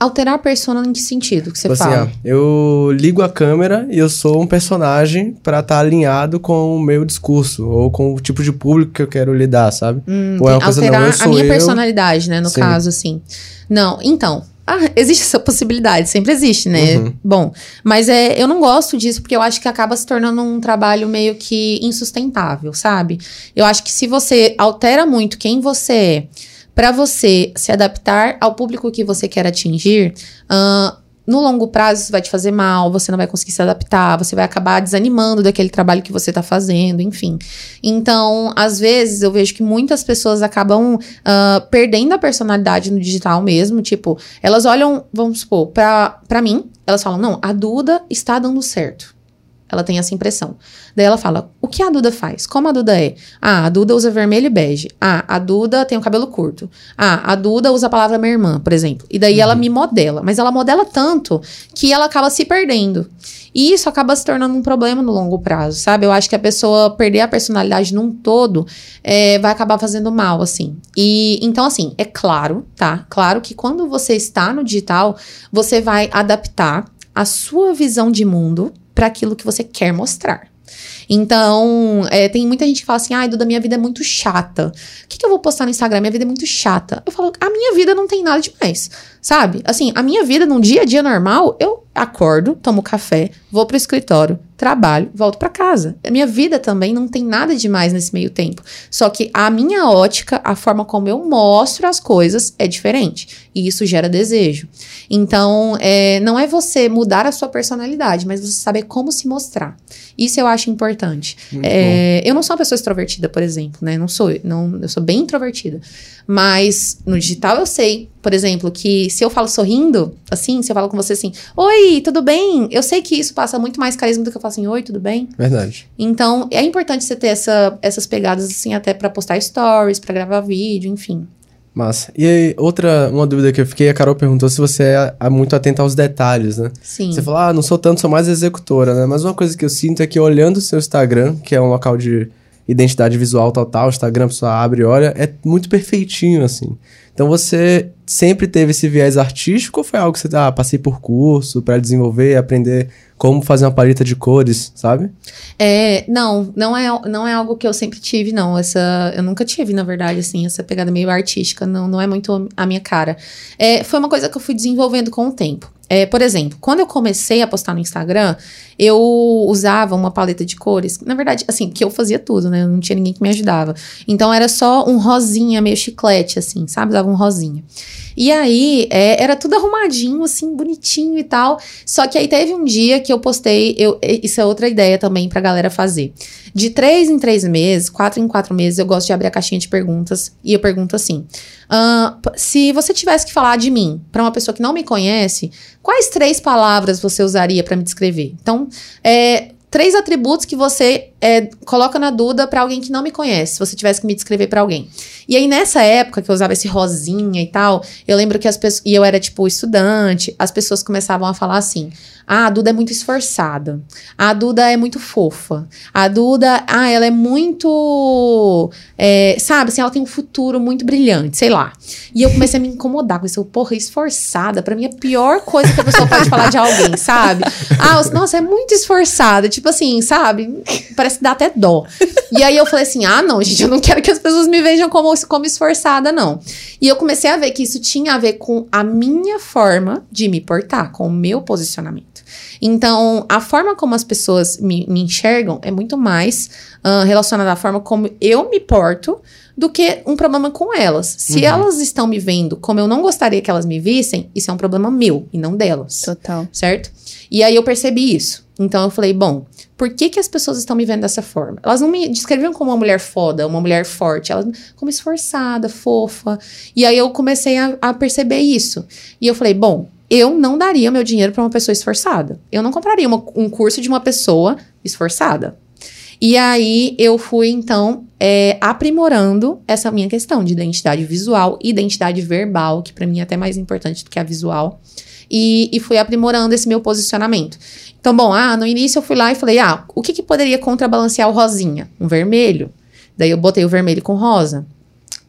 Alterar a persona em que sentido que você Tipo assim, fala? ah, eu ligo a câmera e eu sou um personagem para estar alinhado com o meu discurso ou com o tipo de público que eu quero lidar, sabe? Hum, ou é uma tem- coisa, alterar não, a minha eu. personalidade, né? No Sim. caso, assim. Não, então. Ah, existe essa possibilidade, sempre existe, né? Uhum. Bom, mas é, eu não gosto disso porque eu acho que acaba se tornando um trabalho meio que insustentável, sabe? Eu acho que se você altera muito quem você é pra você se adaptar ao público que você quer atingir, ah, no longo prazo isso vai te fazer mal, você não vai conseguir se adaptar, você vai acabar desanimando daquele trabalho que você tá fazendo, enfim. Então, às vezes, eu vejo que muitas pessoas acabam ah, perdendo a personalidade no digital mesmo. Tipo, elas olham, vamos supor, pra mim, elas falam: não, a Duda está dando certo. Ela tem essa impressão. Daí ela fala: o que a Duda faz? Como a Duda é? Ah, a Duda usa vermelho e bege. Ah, a Duda tem o cabelo curto. Ah, a Duda usa a palavra minha irmã, por exemplo. E daí ela me modela. Mas ela modela tanto que ela acaba se perdendo. E isso acaba se tornando um problema no longo prazo, sabe? Eu acho que a pessoa perder a personalidade num todo é, vai acabar fazendo mal, assim. E então, assim, é claro, tá? Claro que quando você está no digital, você vai adaptar a sua visão de mundo para aquilo que você quer mostrar. Então, é, tem muita gente que fala assim: ai, Duda, minha vida é muito chata. O que, que eu vou postar no Instagram? Minha vida é muito chata. Eu falo, a minha vida não tem nada demais, sabe? Assim, a minha vida num dia a dia normal, eu, acordo, tomo café, vou pro escritório, trabalho, volto para casa. A minha vida também não tem nada demais nesse meio tempo. Só que a minha ótica, a forma como eu mostro as coisas é diferente. E isso gera desejo. Então, é, não é você mudar a sua personalidade, mas você saber como se mostrar. Isso eu acho importante. É, eu não sou uma pessoa extrovertida, por exemplo, né? Não sou. Não, eu sou bem introvertida. Mas no digital eu sei, por exemplo, que se eu falo sorrindo, assim, se eu falo com você assim, oi, tudo bem? Eu sei que isso passa muito mais carisma do que eu falo assim, oi, tudo bem? Verdade. Então, é importante você ter essa, essas pegadas, assim, até para postar stories, para gravar vídeo, enfim. Massa. E aí, outra, uma dúvida que eu fiquei, a Carol perguntou se você é, é muito atenta aos detalhes, né? Sim. Você falou, ah, não sou tanto, sou mais executora, né? Mas uma coisa que eu sinto é que olhando o seu Instagram, que é um local de identidade visual total, o Instagram, a pessoa abre e olha, é muito perfeitinho, assim. Então você sempre teve esse viés artístico ou foi algo que você, ah, passei por curso para desenvolver, aprender como fazer uma paleta de cores, sabe? É, não, não é, não é algo que eu sempre tive, não. Essa, eu nunca tive, na verdade, assim, essa pegada meio artística, não, não é muito a minha cara. É, foi uma coisa que eu fui desenvolvendo com o tempo. É, por exemplo, quando eu comecei a postar no Instagram, eu usava uma paleta de cores. Na verdade, assim, que eu fazia tudo, né? Não tinha ninguém que me ajudava. Então era só um rosinha, meio chiclete, assim, sabe? Um rosinha. E aí, é, era tudo arrumadinho, assim, bonitinho e tal. Só que aí teve um dia que eu postei, eu, isso é outra ideia também pra galera fazer. De três em três meses, quatro em quatro meses, eu gosto de abrir a caixinha de perguntas e eu pergunto assim: uh, se você tivesse que falar de mim para uma pessoa que não me conhece, quais três palavras você usaria para me descrever? Então, é, três atributos que você é, coloca na dúvida para alguém que não me conhece, se você tivesse que me descrever para alguém. E aí, nessa época que eu usava esse rosinha e tal, eu lembro que as pessoas. E eu era, tipo, estudante, as pessoas começavam a falar assim: ah, a Duda é muito esforçada. A Duda é muito fofa. A Duda, ah, ela é muito. É, sabe, assim, ela tem um futuro muito brilhante, sei lá. E eu comecei a me incomodar com isso. Porra, esforçada. Pra mim, é a pior coisa que a pessoa pode falar de alguém, sabe? Ah, nossa, é muito esforçada. Tipo assim, sabe? Parece que dá até dó. E aí eu falei assim: ah, não, gente, eu não quero que as pessoas me vejam como, como esforçada, não. E eu comecei a ver que isso tinha a ver com a minha forma de me portar, com o meu posicionamento. Então, a forma como as pessoas me, me enxergam é muito mais uh, relacionada à forma como eu me porto do que um problema com elas. Se uhum. elas estão me vendo como eu não gostaria que elas me vissem, isso é um problema meu e não delas. Total. Certo? E aí eu percebi isso. Então eu falei, bom, por que, que as pessoas estão me vendo dessa forma? Elas não me descreviam como uma mulher foda, uma mulher forte, elas como esforçada, fofa. E aí eu comecei a, a perceber isso. E eu falei, bom, eu não daria meu dinheiro para uma pessoa esforçada. Eu não compraria uma, um curso de uma pessoa esforçada. E aí eu fui, então, é, aprimorando essa minha questão de identidade visual identidade verbal, que para mim é até mais importante do que a visual. E, e fui aprimorando esse meu posicionamento. Então, bom, ah, no início eu fui lá e falei, ah, o que, que poderia contrabalancear o rosinha? Um vermelho. Daí eu botei o vermelho com rosa.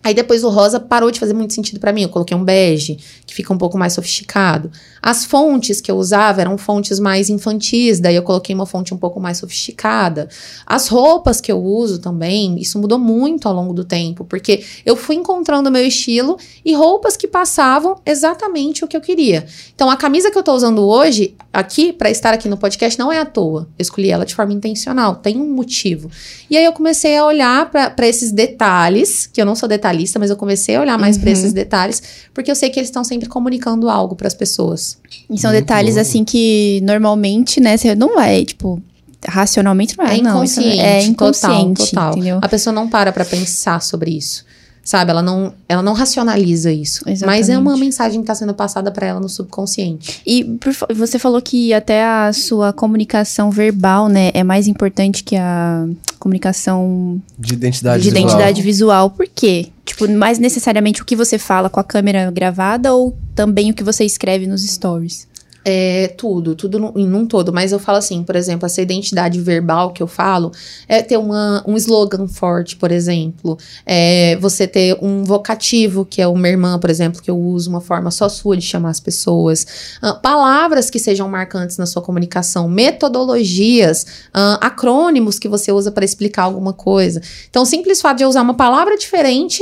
Aí depois o rosa parou de fazer muito sentido para mim. Eu coloquei um bege, que fica um pouco mais sofisticado. As fontes que eu usava eram fontes mais infantis, daí eu coloquei uma fonte um pouco mais sofisticada. As roupas que eu uso também, isso mudou muito ao longo do tempo, porque eu fui encontrando o meu estilo e roupas que passavam exatamente o que eu queria. Então a camisa que eu tô usando hoje, aqui, para estar aqui no podcast, não é à toa. Eu escolhi ela de forma intencional, tem um motivo. E aí eu comecei a olhar para esses detalhes, que eu não sou detalhista detalhista, mas eu comecei a olhar mais uhum. para esses detalhes, porque eu sei que eles estão sempre comunicando algo para as pessoas. E são Muito detalhes bom. assim que normalmente, né, você não vai, tipo, racionalmente não é, é inconsciente, não, é inconsciente, total, total. A pessoa não para para pensar sobre isso. Sabe, ela não, ela não racionaliza isso. Exatamente. Mas é uma mensagem que está sendo passada para ela no subconsciente. E por, você falou que até a sua comunicação verbal, né, é mais importante que a comunicação de identidade de visual. identidade visual. Por quê? Tipo, mais necessariamente o que você fala com a câmera gravada ou também o que você escreve nos stories? É, tudo, tudo num, num todo. Mas eu falo assim, por exemplo, essa identidade verbal que eu falo é ter uma, um slogan forte, por exemplo. É você ter um vocativo, que é uma irmã, por exemplo, que eu uso uma forma só sua de chamar as pessoas. Uh, palavras que sejam marcantes na sua comunicação, metodologias, uh, acrônimos que você usa para explicar alguma coisa. Então, o simples fato de eu usar uma palavra diferente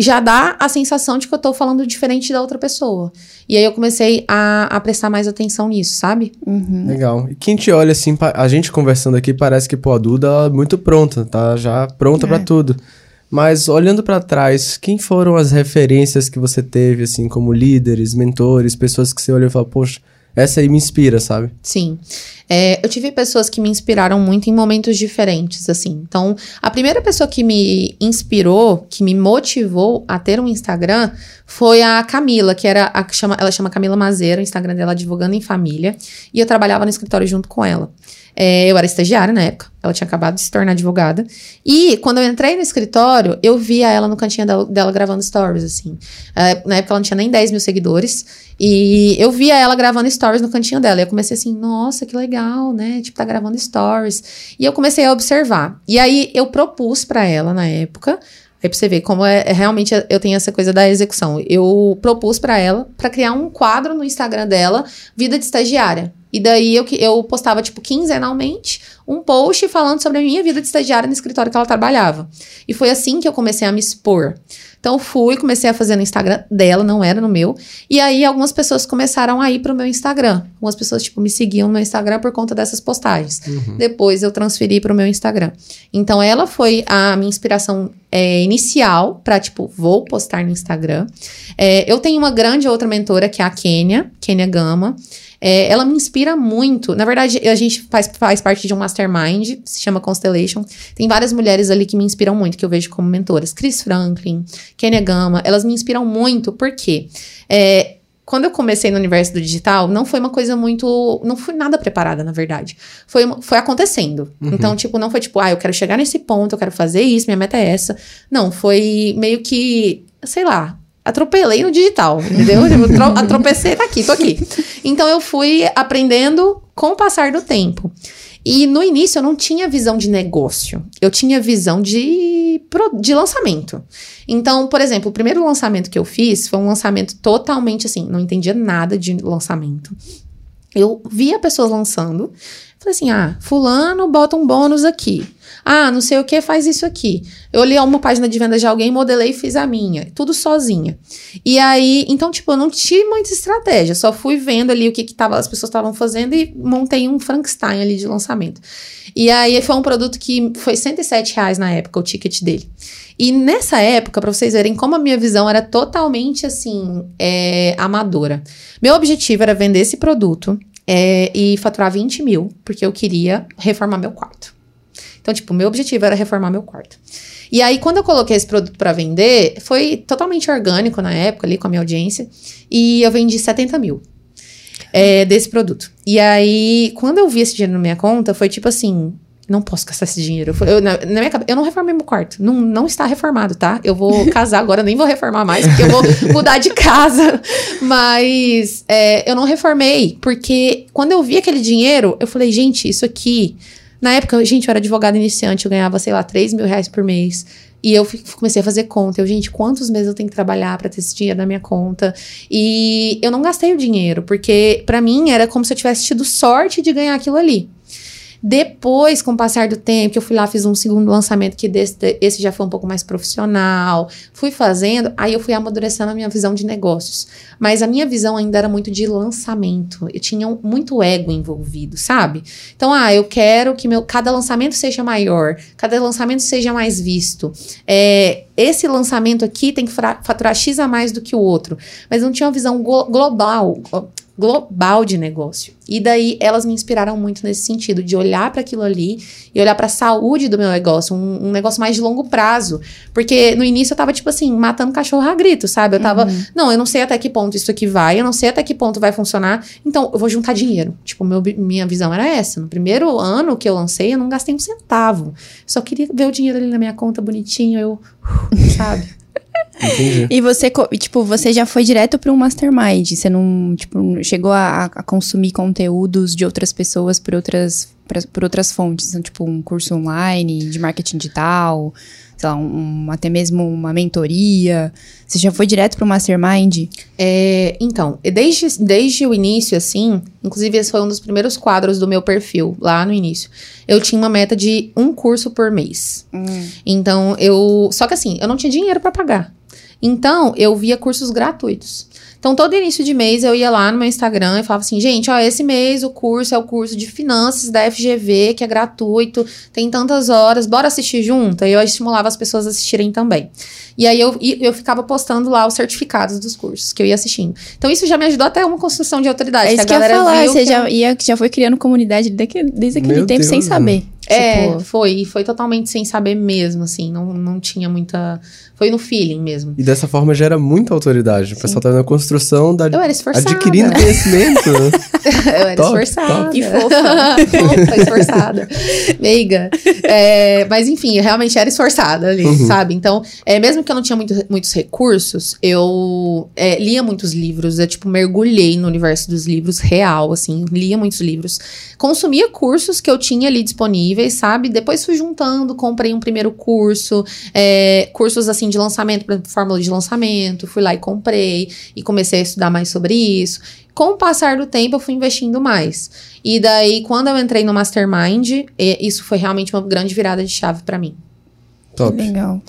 já dá a sensação de que eu tô falando diferente da outra pessoa. E aí eu comecei a, a prestar mais atenção nisso, sabe? Uhum. Legal. E quem te olha assim, a gente conversando aqui, parece que, pô, a Duda é muito pronta, tá já pronta É. pra tudo. Mas olhando pra trás, quem foram as referências que você teve, assim, como líderes, mentores, pessoas que você olhou e falou, poxa, essa aí me inspira, sabe? Sim. É, eu tive pessoas que me inspiraram muito em momentos diferentes, assim. Então, a primeira pessoa que me inspirou, que me motivou a ter um Instagram, foi a Camila, que era a que chama, ela chama Camila Mazeiro, o Instagram dela é Advogando em Família, e eu trabalhava no escritório junto com ela. É, eu era estagiária na época, ela tinha acabado de se tornar advogada. E quando eu entrei no escritório, eu via ela no cantinho dela, dela gravando stories, assim. É, na época ela não tinha nem 10 mil seguidores. E eu via ela gravando stories no cantinho dela. E eu comecei assim, nossa, que legal, né? Tipo, tá gravando stories. E eu comecei a observar. E aí eu propus pra ela na época. Aí pra você ver como é, é realmente eu tenho essa coisa da execução. Eu propus pra ela pra criar um quadro no Instagram dela, vida de estagiária. E daí eu, eu postava, tipo, quinzenalmente, um post falando sobre a minha vida de estagiária no escritório que ela trabalhava. E foi assim que eu comecei a me expor. Então fui, comecei a fazer no Instagram dela, não era no meu. E aí algumas pessoas começaram a ir pro meu Instagram. Algumas pessoas, tipo, me seguiam no meu Instagram por conta dessas postagens. Depois eu transferi pro meu Instagram. Então ela foi a minha inspiração é, inicial pra, tipo, vou postar no Instagram. É, eu tenho uma grande outra mentora que é a Kênia, Kênia Gama. É, ela me inspira muito. Na verdade, a gente faz, faz parte de um mastermind, se chama Constellation. Tem várias mulheres ali que me inspiram muito, que eu vejo como mentoras. Chris Franklin, Kenya Gama, elas me inspiram muito, porque é, quando eu comecei no universo do digital, não foi uma coisa muito. Não fui nada preparada, na verdade. Foi, foi acontecendo. Então, tipo, não foi tipo, ah, eu quero chegar nesse ponto, eu quero fazer isso, minha meta é essa. Não, foi meio que, sei lá, atropelei no digital, entendeu? Tro- atropecei, tá aqui, tô aqui. Então eu fui aprendendo com o passar do tempo. E no início eu não tinha visão de negócio, eu tinha visão de, de lançamento. Então, por exemplo, o primeiro lançamento que eu fiz foi um lançamento totalmente assim, não entendia nada de lançamento. Eu via pessoas lançando, falei assim: ah, Fulano bota um bônus aqui. Ah, não sei o que, faz isso aqui. Eu olhei uma página de venda de alguém, modelei e fiz a minha. Tudo sozinha. E aí, então, tipo, eu não tive muita estratégia. Só fui vendo ali o que, que tava, as pessoas estavam fazendo e montei um Frankenstein ali de lançamento. E aí foi um produto que foi 107 reais na época, o ticket dele. E nessa época, pra vocês verem como a minha visão era totalmente assim, é, amadora. Meu objetivo era vender esse produto é, e faturar 20 mil, porque eu queria reformar meu quarto. Então, tipo, meu objetivo era reformar meu quarto. E aí, quando eu coloquei esse produto pra vender, foi totalmente orgânico na época, ali com a minha audiência, e eu vendi 70 mil é, desse produto. E aí, quando eu vi esse dinheiro na minha conta, foi tipo assim. Não posso gastar esse dinheiro. Eu, na, na minha cabeça, eu não reformei meu quarto. Não, não está reformado, tá? Eu vou casar agora, nem vou reformar mais, porque eu vou mudar de casa. Mas é, eu não reformei, porque quando eu vi aquele dinheiro, eu falei, gente, isso aqui. Na época, gente, eu era advogada iniciante, eu ganhava, sei lá, 3 mil reais por mês. E eu comecei a fazer conta. Eu, gente, quantos meses eu tenho que trabalhar pra ter esse dinheiro na minha conta? E eu não gastei o dinheiro, porque pra mim era como se eu tivesse tido sorte de ganhar aquilo ali. Depois, com o passar do tempo, que eu fui lá, fiz um segundo lançamento, que desse, esse já foi um pouco mais profissional, fui fazendo, aí eu fui amadurecendo a minha visão de negócios. Mas a minha visão ainda era muito de lançamento. Eu tinha um- muito ego envolvido, sabe? Então, ah, eu quero que meu, cada lançamento seja maior, cada lançamento seja mais visto. É, esse lançamento aqui tem que faturar X a mais do que o outro. Mas não tinha uma visão glo- global, global de negócio. E daí elas me inspiraram muito nesse sentido, de olhar para aquilo ali e olhar para a saúde do meu negócio, um, um negócio mais de longo prazo. Porque no início eu tava, tipo assim, matando cachorro a grito, sabe? Eu tava, não, eu não sei até que ponto isso aqui vai, eu não sei até que ponto vai funcionar, então eu vou juntar dinheiro. Tipo, meu, minha visão era essa. No primeiro ano que eu lancei, eu não gastei um centavo. Só queria ver o dinheiro ali na minha conta bonitinho, eu, sabe? Entendi. E você, tipo, você já foi direto para um mastermind. Você não, tipo, chegou a, a consumir conteúdos de outras pessoas por outras, pra- por outras fontes. Então, tipo, um curso online de marketing digital, sei lá, um- até mesmo uma mentoria. Você já foi direto para o mastermind? É, então, desde, desde o início, assim, inclusive esse foi um dos primeiros quadros do meu perfil, lá no início. Eu tinha uma meta de um curso por mês. Então, eu. Só que assim, eu não tinha dinheiro pra pagar. Então, eu via cursos gratuitos. Então, todo início de mês eu ia lá no meu Instagram e falava assim: gente, ó, esse mês o curso é o curso de finanças da FGV, que é gratuito, tem tantas horas, bora assistir junto? E eu estimulava as pessoas a assistirem também. E aí eu, eu ficava postando lá os certificados dos cursos que eu ia assistindo. Então, isso já me ajudou até uma construção de autoridade. É isso que, a eu ia galera falar, viu você que já, ia, já foi criando comunidade desde, desde aquele Meu tempo sem Deus, saber. É, Tipo, foi. E foi totalmente sem saber mesmo, assim. Não, não tinha muita. Foi no feeling mesmo. E dessa forma gera muita autoridade. O pessoal tá na construção da. Eu era esforçada. Adquirindo conhecimento. né? Eu era Top, esforçada. top. E fofa. fofa, esforçada. Meiga. É, mas enfim, eu realmente era esforçada ali, Uhum. sabe? Então, é, mesmo que eu não tinha muito- muitos recursos, eu é, lia muitos livros. Eu, tipo, mergulhei no universo dos livros real, assim. Lia muitos livros. Consumia cursos que eu tinha ali disponíveis, sabe? Depois fui juntando, comprei um primeiro curso. é, cursos, assim, de lançamento, por exemplo, fórmula de lançamento. Fui lá e comprei. E comecei a estudar mais sobre isso. Com o passar do tempo, eu fui investindo mais. E daí, quando eu entrei no Mastermind, e- isso foi realmente uma grande virada de chave pra mim. Top. Legal.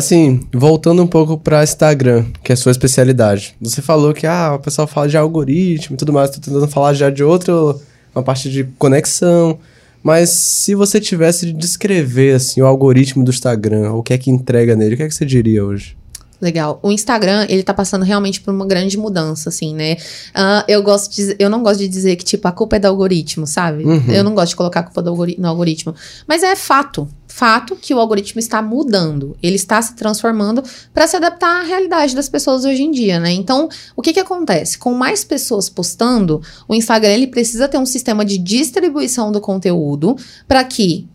Assim, voltando um pouco pra Instagram, que é a sua especialidade. Você falou que ah, o pessoal fala de algoritmo e tudo mais. Tô tentando falar já de outra, uma parte de conexão. Mas se você tivesse de descrever assim, o algoritmo do Instagram, o que é que entrega nele, o que é que você diria hoje? Legal. O Instagram, ele tá passando realmente por uma grande mudança, assim, né? Ah, eu gosto de, eu não gosto de dizer que, tipo, a culpa é do algoritmo, sabe? Uhum. Eu não gosto de colocar a culpa do algori- no algoritmo. Mas é fato. Fato que o algoritmo está mudando. Ele está se transformando para se adaptar à realidade das pessoas hoje em dia, né? Então, o que que acontece? Com mais pessoas postando, o Instagram ele precisa ter um sistema de distribuição do conteúdo para que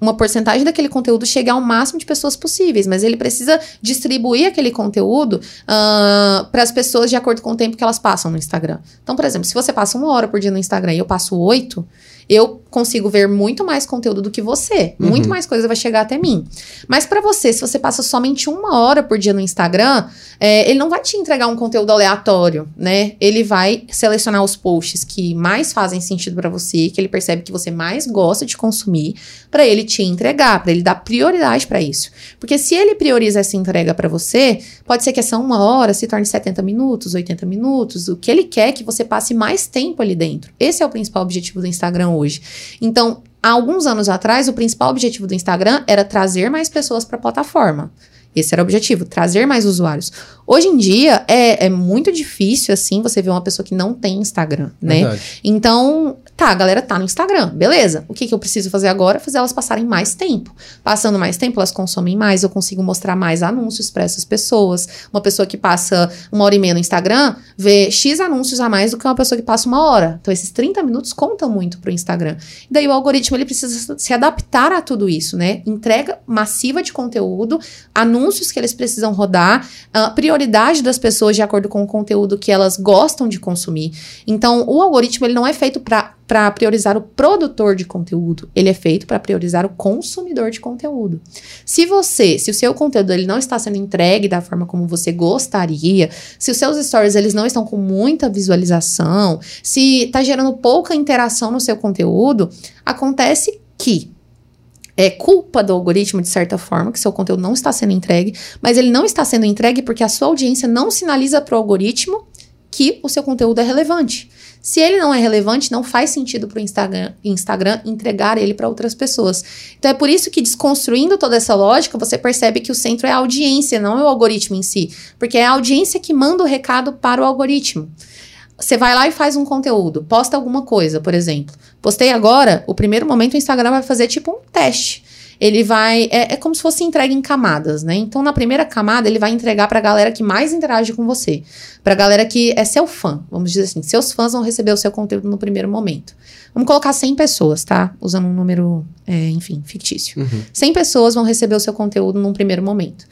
uma porcentagem daquele conteúdo chegue ao máximo de pessoas possíveis, mas ele precisa distribuir aquele conteúdo para as pessoas de acordo com o tempo que elas passam no Instagram. Então, por exemplo, se você passa uma hora por dia no Instagram e eu passo oito, eu consigo ver muito mais conteúdo do que você. Uhum. Muito mais coisa vai chegar até mim. Mas para você, se você passa somente uma hora por dia no Instagram, é, ele não vai te entregar um conteúdo aleatório, né? Ele vai selecionar os posts que mais fazem sentido para você, que ele percebe que você mais gosta de consumir, para ele te entregar, para ele dar prioridade para isso. Porque se ele prioriza essa entrega para você, pode ser que essa uma hora se torne 70 minutos, 80 minutos. O que ele quer que você passe mais tempo ali dentro. Esse é o principal objetivo do Instagram hoje. Então, há alguns anos atrás, o principal objetivo do Instagram era trazer mais pessoas para a plataforma. Esse era o objetivo, trazer mais usuários. Hoje em dia, é, é muito difícil, assim, você ver uma pessoa que não tem Instagram, né? Verdade. Então, tá, a galera tá no Instagram, beleza. O que, que eu preciso fazer agora? Fazer elas passarem mais tempo. Passando mais tempo, elas consomem mais, eu consigo mostrar mais anúncios para essas pessoas. Uma pessoa que passa uma hora e meia no Instagram vê X anúncios a mais do que uma pessoa que passa uma hora. Então, esses 30 minutos contam muito pro Instagram. E daí o algoritmo ele precisa se adaptar a tudo isso, né? Entrega massiva de conteúdo, anúncios que eles precisam rodar, prioridade das pessoas de acordo com o conteúdo que elas gostam de consumir. Então, o algoritmo ele não é feito para para priorizar o produtor de conteúdo, ele é feito para priorizar o consumidor de conteúdo. Se você, se o seu conteúdo ele não está sendo entregue da forma como você gostaria, se os seus stories eles não estão com muita visualização, se está gerando pouca interação no seu conteúdo, acontece que é culpa do algoritmo, de certa forma, que seu conteúdo não está sendo entregue, mas ele não está sendo entregue porque a sua audiência não sinaliza para o algoritmo que o seu conteúdo é relevante. Se ele não é relevante, não faz sentido para o Instagram, Instagram entregar ele para outras pessoas. Então é por isso que, desconstruindo toda essa lógica, você percebe que o centro é a audiência, não é o algoritmo em si. Porque é a audiência que manda o recado para o algoritmo. Você vai lá e faz um conteúdo, posta alguma coisa, por exemplo. Postei agora, o primeiro momento o Instagram vai fazer tipo um teste. Ele vai. É, é como se fosse entregue em camadas, né? Então, na primeira camada, ele vai entregar pra galera que mais interage com você. Pra galera que é seu fã, vamos dizer assim. Seus fãs vão receber o seu conteúdo no primeiro momento. Vamos colocar 100 pessoas, tá? Usando um número, é, enfim, fictício. Uhum. 100 pessoas vão receber o seu conteúdo num primeiro momento.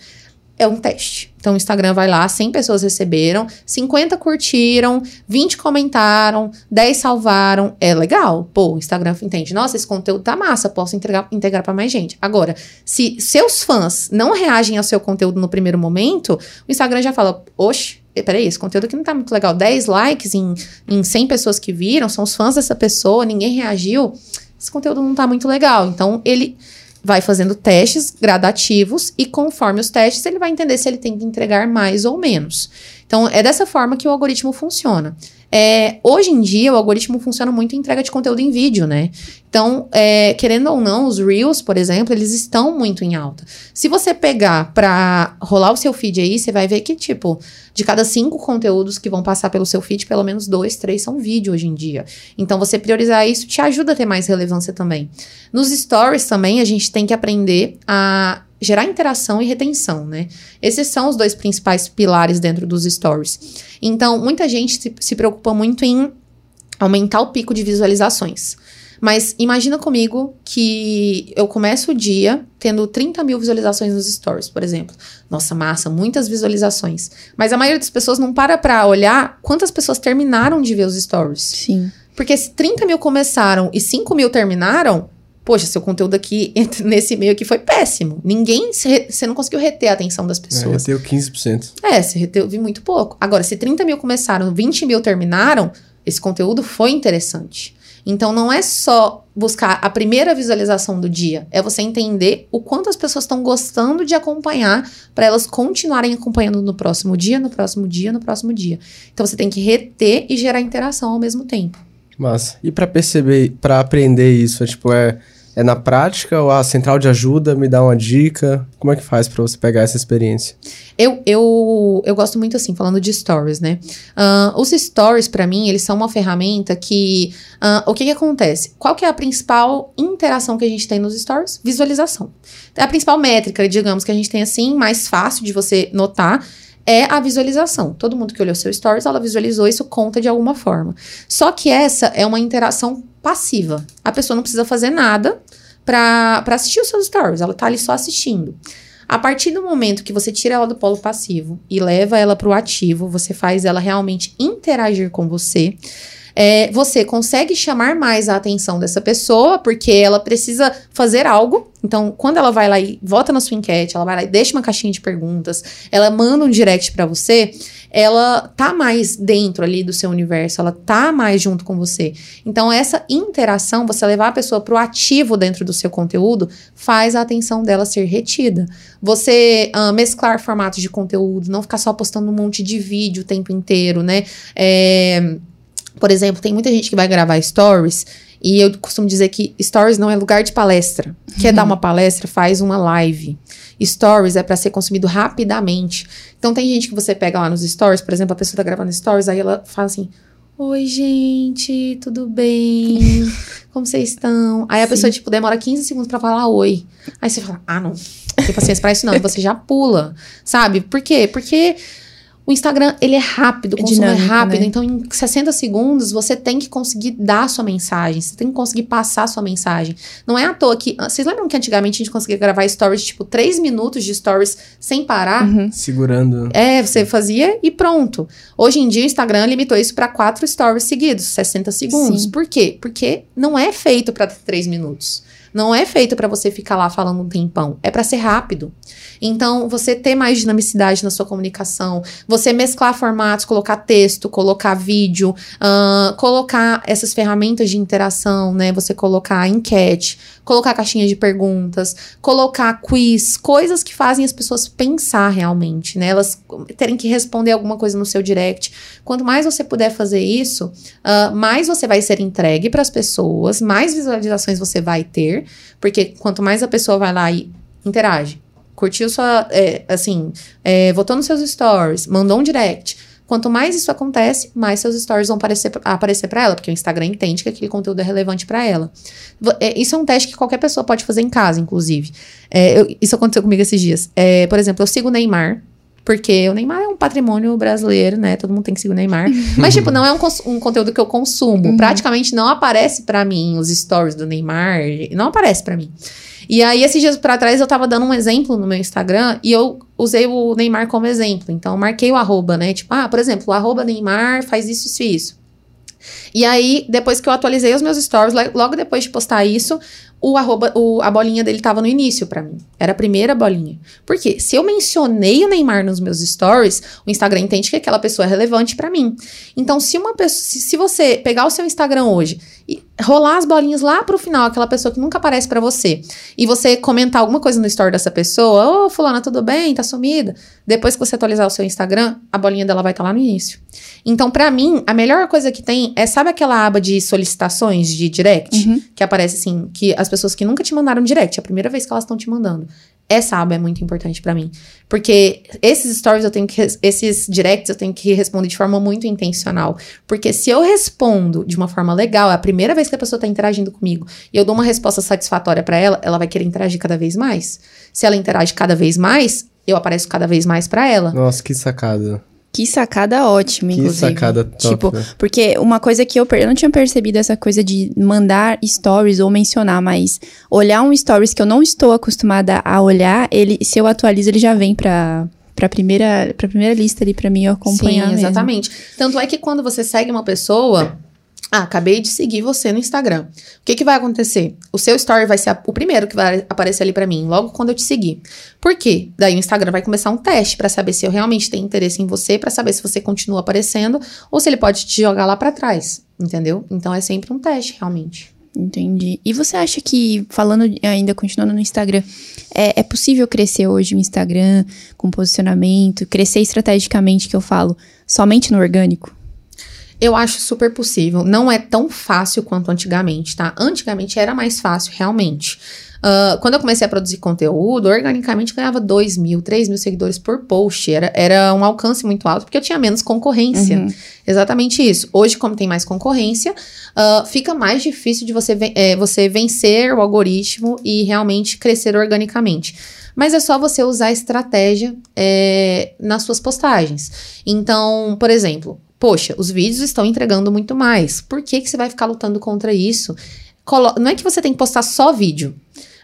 É um teste. Então o Instagram vai lá, 100 pessoas receberam, 50 curtiram, 20 comentaram, 10 salvaram. É legal. Pô, o Instagram entende. Nossa, esse conteúdo tá massa, posso integrar, integrar para mais gente. Agora, se seus fãs não reagem ao seu conteúdo no primeiro momento, o Instagram já fala: Oxe, peraí, esse conteúdo aqui não tá muito legal. 10 likes em, em 100 pessoas que viram, são os fãs dessa pessoa, ninguém reagiu. Esse conteúdo não tá muito legal. Então, ele vai fazendo testes gradativos e conforme os testes ele vai entender se ele tem que entregar mais ou menos. Então é dessa forma que o algoritmo funciona. É, hoje em dia, o algoritmo funciona muito em entrega de conteúdo em vídeo, né? Então, é, querendo ou não, os Reels, por exemplo, eles estão muito em alta. Se você pegar pra rolar o seu feed aí, você vai ver que, tipo, de cada cinco conteúdos que vão passar pelo seu feed, pelo menos dois, três são vídeo hoje em dia. Então, você priorizar isso te ajuda a ter mais relevância também. Nos stories também, a gente tem que aprender a gerar interação e retenção, né? Esses são os dois principais pilares dentro dos stories. Então, muita gente se, se preocupa muito em aumentar o pico de visualizações. Mas imagina comigo que eu começo o dia tendo 30 mil visualizações nos stories, por exemplo. Nossa, massa, muitas visualizações. Mas a maioria das pessoas não para pra olhar quantas pessoas terminaram de ver os stories. Sim. Porque se 30 mil começaram e 5 mil terminaram, poxa, seu conteúdo aqui, nesse meio aqui foi péssimo. Ninguém, você não conseguiu reter a atenção das pessoas. É, reteu 15%. É, você reteve muito pouco. Agora, se 30 mil começaram, 20 mil terminaram, esse conteúdo foi interessante. Então, não é só buscar a primeira visualização do dia, é você entender o quanto as pessoas estão gostando de acompanhar para elas continuarem acompanhando no próximo dia, no próximo dia, no próximo dia. Então, você tem que reter e gerar interação ao mesmo tempo. Mas e para perceber, para aprender isso, é tipo é é na prática ou a central de ajuda me dá uma dica? Como é que faz para você pegar essa experiência? Eu, eu, eu gosto muito assim, falando de stories, né? Uh, os stories, para mim, eles são uma ferramenta que. Uh, o que, que acontece? Qual que é a principal interação que a gente tem nos stories? Visualização. É a principal métrica, digamos, que a gente tem assim, mais fácil de você notar é a visualização. Todo mundo que olhou seu stories, ela visualizou isso, conta de alguma forma. Só que essa é uma interação passiva. A pessoa não precisa fazer nada para assistir os seus stories, ela tá ali só assistindo. A partir do momento que você tira ela do polo passivo e leva ela para o ativo, você faz ela realmente interagir com você é, você consegue chamar mais a atenção dessa pessoa, porque ela precisa fazer algo. Então, quando ela vai lá e vota na sua enquete, ela vai lá e deixa uma caixinha de perguntas, ela manda um direct para você, ela tá mais dentro ali do seu universo, ela tá mais junto com você. Então, essa interação, você levar a pessoa pro ativo dentro do seu conteúdo, faz a atenção dela ser retida. Você uh, mesclar formatos de conteúdo, não ficar só postando um monte de vídeo o tempo inteiro, né? É por exemplo, tem muita gente que vai gravar stories e eu costumo dizer que stories não é lugar de palestra. Quer uhum. dar uma palestra, faz uma live. Stories é para ser consumido rapidamente. Então tem gente que você pega lá nos stories, por exemplo, a pessoa tá gravando stories, aí ela fala assim: Oi, gente, tudo bem? Como vocês estão? Aí a Sim. pessoa, tipo, demora 15 segundos para falar oi. Aí você fala: Ah, não, não tem paciência pra isso, não. E você já pula, sabe? Por quê? Porque o Instagram, ele é rápido, o é consumo é rápido. Né? Então, em 60 segundos, você tem que conseguir dar a sua mensagem. Você tem que conseguir passar a sua mensagem. Não é à toa que... Ah, vocês lembram que antigamente a gente conseguia gravar stories, tipo, 3 minutos de stories sem parar? Uhum. Segurando. É, você fazia e pronto. Hoje em dia, o Instagram limitou isso para 4 stories seguidos, 60 segundos. Sim. Por quê? Porque não é feito para 3 minutos. Não é feito para você ficar lá falando um tempão. É para ser rápido. Então, você ter mais dinamicidade na sua comunicação, você mesclar formatos, colocar texto, colocar vídeo, uh, colocar essas ferramentas de interação, né? Você colocar enquete, colocar caixinha de perguntas, colocar quiz, coisas que fazem as pessoas pensar realmente, né? Elas terem que responder alguma coisa no seu direct. Quanto mais você puder fazer isso, uh, mais você vai ser entregue para as pessoas, mais visualizações você vai ter, porque quanto mais a pessoa vai lá e interage, curtiu sua. É, assim, é, votou nos seus stories, mandou um direct. Quanto mais isso acontece, mais seus stories vão aparecer, aparecer para ela, porque o Instagram entende que aquele conteúdo é relevante para ela. É, isso é um teste que qualquer pessoa pode fazer em casa, inclusive. É, eu, isso aconteceu comigo esses dias. É, por exemplo, eu sigo o Neymar, porque o Neymar é um patrimônio brasileiro, né? Todo mundo tem que seguir o Neymar. Mas, tipo, não é um, um conteúdo que eu consumo. Uhum. Praticamente não aparece para mim os stories do Neymar. Não aparece para mim. E aí, esses dias para trás, eu tava dando um exemplo no meu Instagram e eu usei o Neymar como exemplo. Então, marquei o arroba, né? Tipo, ah, por exemplo, o arroba Neymar faz isso, isso e isso. E aí, depois que eu atualizei os meus stories, logo depois de postar isso, o arroba, o, a bolinha dele tava no início pra mim. Era a primeira bolinha. Por quê? Se eu mencionei o Neymar nos meus stories, o Instagram entende que aquela pessoa é relevante pra mim. Então, se uma pessoa, se, se você pegar o seu Instagram hoje e rolar as bolinhas lá pro final, aquela pessoa que nunca aparece pra você, e você comentar alguma coisa no story dessa pessoa, ô, oh, fulana, tudo bem? Tá sumida? Depois que você atualizar o seu Instagram, a bolinha dela vai estar tá lá no início. Então, pra mim, a melhor coisa que tem é, sabe aquela aba de solicitações de direct? Uhum. Que aparece assim, que as pessoas que nunca te mandaram direct, é a primeira vez que elas estão te mandando. Essa aba é muito importante pra mim. Porque esses stories eu tenho que. Esses directs eu tenho que responder de forma muito intencional. Porque se eu respondo de uma forma legal, é a primeira vez que a pessoa tá interagindo comigo, e eu dou uma resposta satisfatória pra ela, ela vai querer interagir cada vez mais. Se ela interage cada vez mais, eu apareço cada vez mais pra ela. Nossa, que sacada. Que sacada ótima, Que inclusive. sacada top, Tipo, né? porque uma coisa que eu, per- eu não tinha percebido essa coisa de mandar stories ou mencionar, mas olhar um stories que eu não estou acostumada a olhar, ele, se eu atualizo, ele já vem pra, pra, primeira, pra primeira lista ali pra mim eu acompanhar Sim, mesmo. exatamente. Tanto é que quando você segue uma pessoa. Ah, acabei de seguir você no Instagram. O que, que vai acontecer? O seu story vai ser o primeiro que vai aparecer ali pra mim, logo quando eu te seguir. Por quê? Daí o Instagram vai começar um teste pra saber se eu realmente tenho interesse em você, pra saber se você continua aparecendo ou se ele pode te jogar lá pra trás, entendeu? Então é sempre um teste, realmente. Entendi. E você acha que, falando ainda, continuando no Instagram, é, é possível crescer hoje o Instagram com posicionamento, crescer estrategicamente, que eu falo, somente no orgânico? Eu acho super possível. Não é tão fácil quanto antigamente, tá? Antigamente era mais fácil, realmente. Ah, quando eu comecei a produzir conteúdo, organicamente ganhava 2 mil, 3 mil seguidores por post. Era, era um alcance muito alto, porque eu tinha menos concorrência. Uhum. Exatamente isso. Hoje, como tem mais concorrência, ah, fica mais difícil de você, é, você vencer o algoritmo e realmente crescer organicamente. Mas é só você usar a estratégia é, nas suas postagens. Então, por exemplo, poxa, os vídeos estão entregando muito mais. Por que, que você vai ficar lutando contra isso? Colo- Não é que você tem que postar só vídeo.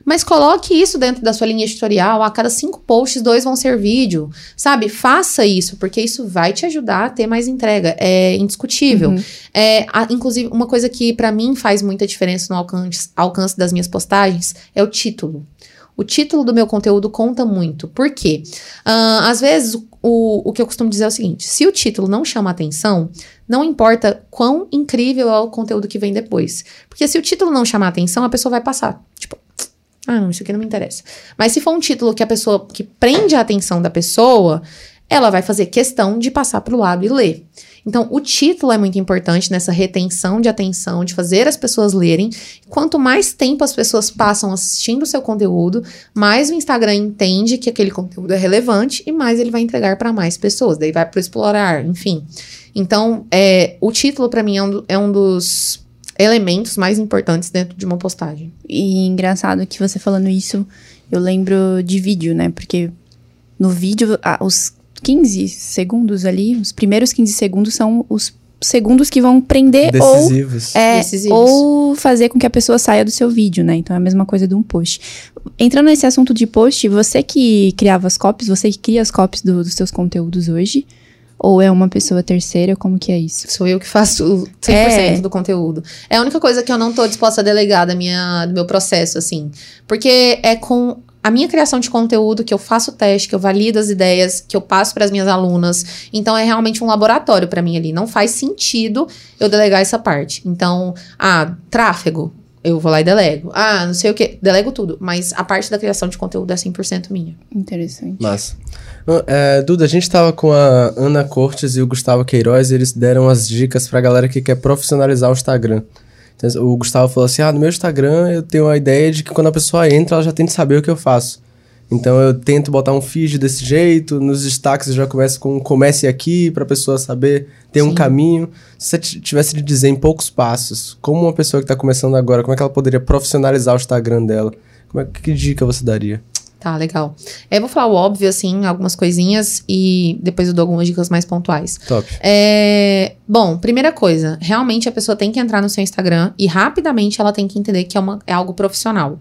Mas coloque isso dentro da sua linha editorial. A cada cinco posts, dois vão ser vídeo. Sabe? Faça isso, porque isso vai te ajudar a ter mais entrega. É indiscutível. Uhum. É, a- inclusive, uma coisa que pra mim faz muita diferença no alcance, alcance das minhas postagens é o título. O título do meu conteúdo conta muito. Por quê? Ah, às vezes, o- o, o que eu costumo dizer é o seguinte: se o título não chama atenção, não importa quão incrível é o conteúdo que vem depois. Porque se o título não chamar atenção, a pessoa vai passar. Tipo, ah, não, isso aqui não me interessa. Mas se for um título que a pessoa que prende a atenção da pessoa, ela vai fazer questão de passar pro lado e ler. Então, o título é muito importante nessa retenção de atenção, de fazer as pessoas lerem. Quanto mais tempo as pessoas passam assistindo o seu conteúdo, mais o Instagram entende que aquele conteúdo é relevante e mais ele vai entregar para mais pessoas. Daí vai para explorar, enfim. Então, é, o título para mim é um, é um dos elementos mais importantes dentro de uma postagem. E engraçado que você falando isso, eu lembro de vídeo, né? Porque no vídeo, ah, os 15 segundos ali, os primeiros 15 segundos são os segundos que vão prender ou Decisivos. É, Decisivos. ou fazer com que a pessoa saia do seu vídeo, né? Então é a mesma coisa de um post. Entrando nesse assunto de post, você que criava as copies, você que cria as copies do- dos seus conteúdos hoje? Ou é uma pessoa terceira? Como que é isso? Sou eu que faço 100% É. do conteúdo. É a única coisa que eu não tô disposta a delegar da minha, do meu processo, assim. Porque é com a minha criação de conteúdo que eu faço o teste, que eu valido as ideias, que eu passo para as minhas alunas. Então é realmente um laboratório para mim ali. Não faz sentido eu delegar essa parte. Então, ah, tráfego. Eu vou lá e delego. Ah, não sei o que. Delego tudo. Mas a parte da criação de conteúdo é 100% minha. Interessante. Massa. É, Duda, a gente tava com a Ana Cortes e o Gustavo Queiroz e eles deram as dicas pra galera que quer profissionalizar o Instagram. Então, o Gustavo falou assim: ah, no meu Instagram eu tenho a ideia de que quando a pessoa entra, ela já tem que saber o que eu faço. Então eu tento botar um feed desse jeito, nos destaques eu já começo com um comece aqui pra pessoa saber ter um Sim. caminho. Se você tivesse de dizer em poucos passos, como uma pessoa que tá começando agora, como é que ela poderia profissionalizar o Instagram dela? Como é, que dica você daria? Tá, legal. É, Eu vou falar o óbvio, assim, algumas coisinhas e depois eu dou algumas dicas mais pontuais. Top. É, bom, primeira coisa, realmente a pessoa tem que entrar no seu Instagram e rapidamente ela tem que entender que é, uma, é algo profissional.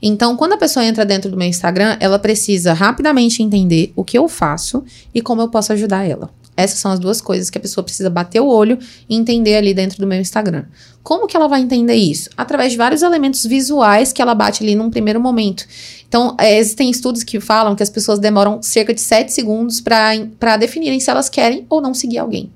Então, quando a pessoa entra dentro do meu Instagram, ela precisa rapidamente entender o que eu faço e como eu posso ajudar ela. Essas são as duas coisas que a pessoa precisa bater o olho e entender ali dentro do meu Instagram. Como que ela vai entender isso? Através de vários elementos visuais que ela bate ali num primeiro momento. Então, é, existem estudos que falam que as pessoas demoram cerca de 7 segundos para definirem se elas querem ou não seguir alguém.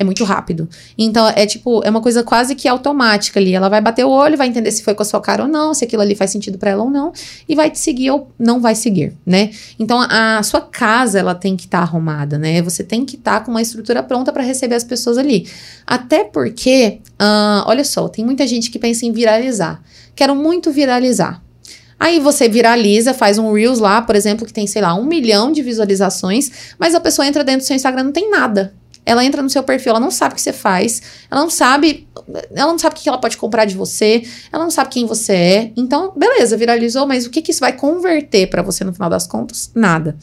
É muito rápido. Então, é tipo, é uma coisa quase que automática ali. Ela vai bater o olho, vai entender se foi com a sua cara ou não, se aquilo ali faz sentido para ela ou não, e vai te seguir ou não vai seguir, né? Então, a sua casa, ela tem que estar tá arrumada, né? Você tem que estar tá com uma estrutura pronta para receber as pessoas ali. Até porque, uh, olha só, tem muita gente que pensa em viralizar. Quero muito viralizar. Aí você viraliza, faz um Reels lá, por exemplo, que tem, sei lá, um milhão de visualizações, mas a pessoa entra dentro do seu Instagram não tem nada. Ela entra no seu perfil, ela não sabe o que você faz, ela não sabe, ela não sabe o que ela pode comprar de você, ela não sabe quem você é. Então, beleza, viralizou, mas o que, que isso vai converter para você no final das contas? Nada.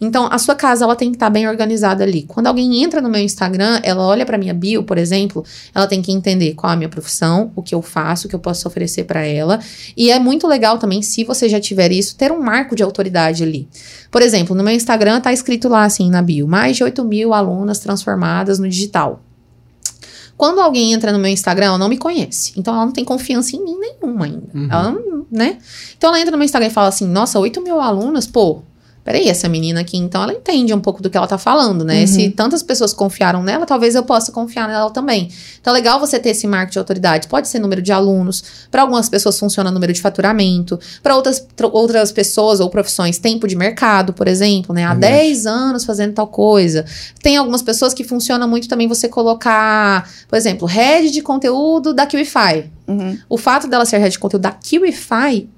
Então, a sua casa ela tem que estar tá bem organizada ali. Quando alguém entra no meu Instagram, ela olha para minha bio, por exemplo, ela tem que entender qual é a minha profissão, o que eu faço, o que eu posso oferecer para ela. E é muito legal também, se você já tiver isso, ter um marco de autoridade ali. Por exemplo, no meu Instagram tá escrito lá assim na bio: mais de 8 mil alunas transformadas no digital. Quando alguém entra no meu Instagram, ela não me conhece. Então ela não tem confiança em mim nenhuma ainda. Uhum. Ela não, né? Então ela entra no meu Instagram e fala assim: nossa, 8 mil alunos, pô, peraí, essa menina aqui, então ela entende um pouco do que ela tá falando, né? Uhum. Se tantas pessoas confiaram nela, talvez eu possa confiar nela também. Então é legal você ter esse marco de autoridade. Pode ser número de alunos, para algumas pessoas funciona número de faturamento, para outras, outras pessoas ou profissões, tempo de mercado, por exemplo, né? Há uhum. 10 anos fazendo tal coisa. Tem algumas pessoas que funciona muito também você colocar, por exemplo, rede de conteúdo da QIFI. Uhum. O fato dela ser rede de conteúdo da QIFI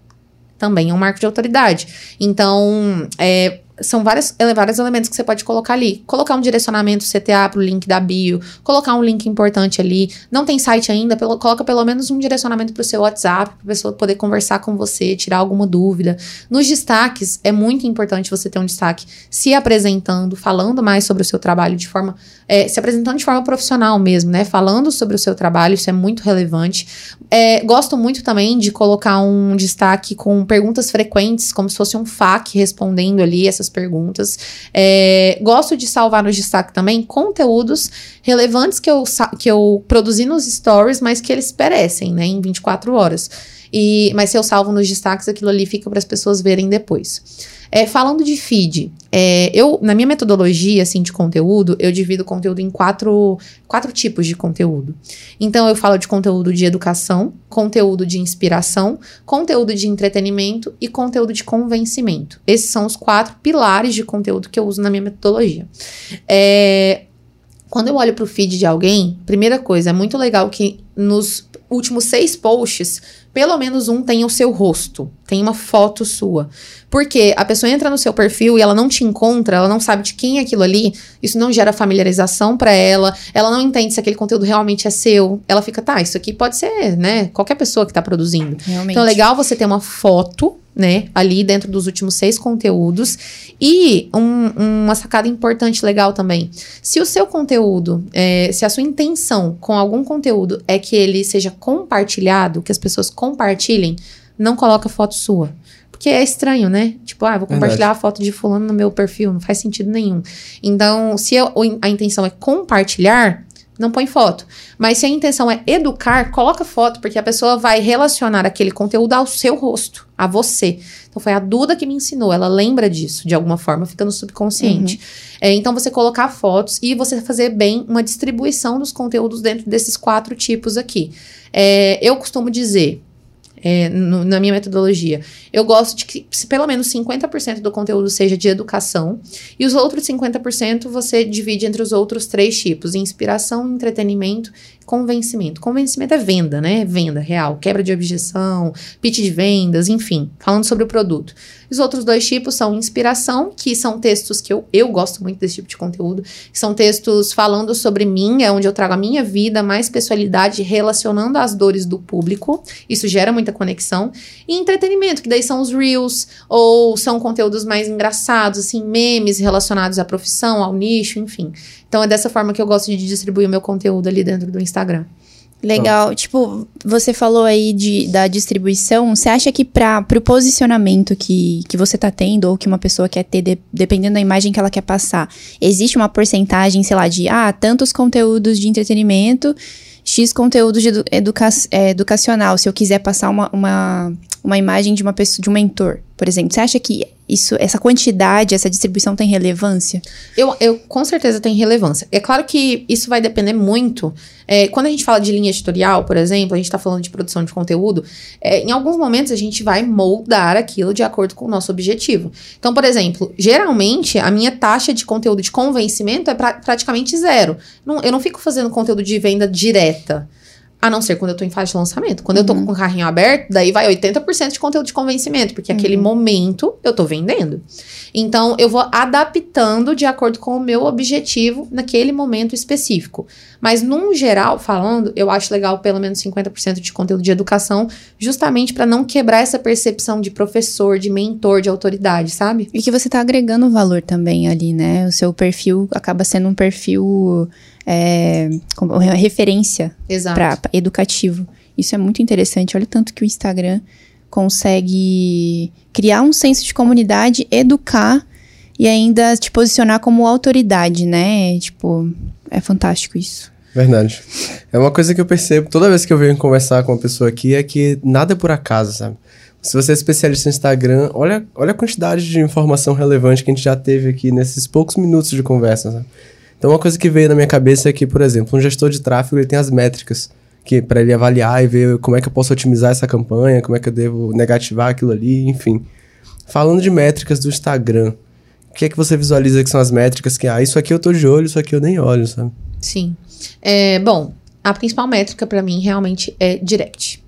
também é um marco de autoridade. Então, é, são vários, vários elementos que você pode colocar ali. Colocar um direcionamento CTA para o link da bio, colocar um link importante ali. Não tem site ainda, pelo, coloca pelo menos um direcionamento para o seu WhatsApp, para a pessoa poder conversar com você, tirar alguma dúvida. Nos destaques, é muito importante você ter um destaque se apresentando, falando mais sobre o seu trabalho de forma. É, se apresentando de forma profissional mesmo, né? Falando sobre o seu trabalho, isso é muito relevante. É, gosto muito também de colocar um destaque com perguntas frequentes, como se fosse um FAQ respondendo ali essas essas perguntas. É, gosto de salvar no destaque também conteúdos relevantes que eu, que eu produzi nos stories, mas que eles perecem, né, em 24 horas. E, mas se eu salvo nos destaques, aquilo ali fica para as pessoas verem depois. É, falando de feed, é, eu, na minha metodologia assim, de conteúdo, eu divido o conteúdo em quatro, quatro tipos de conteúdo. Então, eu falo de conteúdo de educação, conteúdo de inspiração, conteúdo de entretenimento e conteúdo de convencimento. Esses são os quatro pilares de conteúdo que eu uso na minha metodologia. É, quando eu olho para o feed de alguém, primeira coisa, é muito legal que nos últimos seis posts pelo menos um tenha o seu rosto, tem uma foto sua. Porque a pessoa entra no seu perfil e ela não te encontra, ela não sabe de quem é aquilo ali, isso não gera familiarização para ela, ela não entende se aquele conteúdo realmente é seu. Ela fica, tá, isso aqui pode ser, né, qualquer pessoa que tá produzindo. Realmente. Então é legal você ter uma foto né, ali dentro dos últimos seis conteúdos. E um, uma sacada importante, legal também. Se o seu conteúdo, é, se a sua intenção com algum conteúdo é que ele seja compartilhado, que as pessoas compartilhem, não coloca foto sua. Porque é estranho, né? Tipo, ah, vou compartilhar Verdade. a foto de fulano no meu perfil, não faz sentido nenhum. Então, se eu, a intenção é compartilhar, não põe foto. Mas se a intenção é educar, coloca foto, porque a pessoa vai relacionar aquele conteúdo ao seu rosto, a você. Então foi a Duda que me ensinou, ela lembra disso de alguma forma, fica no subconsciente. Uhum. É, então você colocar fotos e você fazer bem uma distribuição dos conteúdos dentro desses quatro tipos aqui. É, eu costumo dizer, é, no, na minha metodologia. Eu gosto de que pelo menos 50% do conteúdo seja de educação e os outros 50% você divide entre os outros três tipos: inspiração, entretenimento convencimento. Convencimento é venda, né? Venda real, quebra de objeção, pitch de vendas, enfim, falando sobre o produto. Os outros dois tipos são inspiração, que são textos que eu, eu gosto muito desse tipo de conteúdo, que são textos falando sobre mim, é onde eu trago a minha vida, mais pessoalidade, relacionando as dores do público. Isso gera muita conexão. E entretenimento, que daí são os reels, ou são conteúdos mais engraçados, assim, memes relacionados à profissão, ao nicho, enfim. Então é dessa forma que eu gosto de distribuir o meu conteúdo ali dentro do Instagram. Legal. Tipo, você falou aí de, da distribuição. Você acha que para o posicionamento que, que você tá tendo, ou que uma pessoa quer ter, de, dependendo da imagem que ela quer passar, existe uma porcentagem, sei lá, de ah, tantos conteúdos de entretenimento, X conteúdo de educa é, educacional, se eu quiser passar uma, uma, uma imagem de uma pessoa, de um mentor, por exemplo. Você acha que isso, essa quantidade, essa distribuição tem relevância? Eu, eu com certeza tem relevância. É claro que isso vai depender muito. É, quando a gente fala de linha editorial, por exemplo, a gente está falando de produção de conteúdo, é, em alguns momentos a gente vai moldar aquilo de acordo com o nosso objetivo. Então, por exemplo, geralmente a minha taxa de conteúdo de convencimento é pra, praticamente zero. Não, eu não fico fazendo conteúdo de venda direta. A não ser quando eu tô em fase de lançamento. Quando uhum. eu tô com o carrinho aberto, daí vai 80% de conteúdo de convencimento, porque uhum. aquele momento eu tô vendendo. Então, eu vou adaptando de acordo com o meu objetivo naquele momento específico. Mas, num geral, falando, eu acho legal pelo menos 50% de conteúdo de educação, justamente para não quebrar essa percepção de professor, de mentor, de autoridade, sabe? E que você tá agregando valor também ali, né? O seu perfil acaba sendo um perfil é, referência para educativo. Isso é muito interessante. Olha tanto que o Instagram consegue criar um senso de comunidade, educar e ainda te posicionar como autoridade, né? Tipo, é fantástico isso. Verdade. É uma coisa que eu percebo toda vez que eu venho conversar com uma pessoa aqui é que nada é por acaso, sabe? Se você é especialista no Instagram, olha, olha a quantidade de informação relevante que a gente já teve aqui nesses poucos minutos de conversa, sabe? Então, uma coisa que veio na minha cabeça é que, por exemplo, um gestor de tráfego ele tem as métricas que para ele avaliar e ver como é que eu posso otimizar essa campanha, como é que eu devo negativar aquilo ali, enfim. Falando de métricas do Instagram, que é que você visualiza que são as métricas que, ah, isso aqui eu tô de olho, isso aqui eu nem olho, sabe? Sim. É, bom, a principal métrica para mim realmente é direct.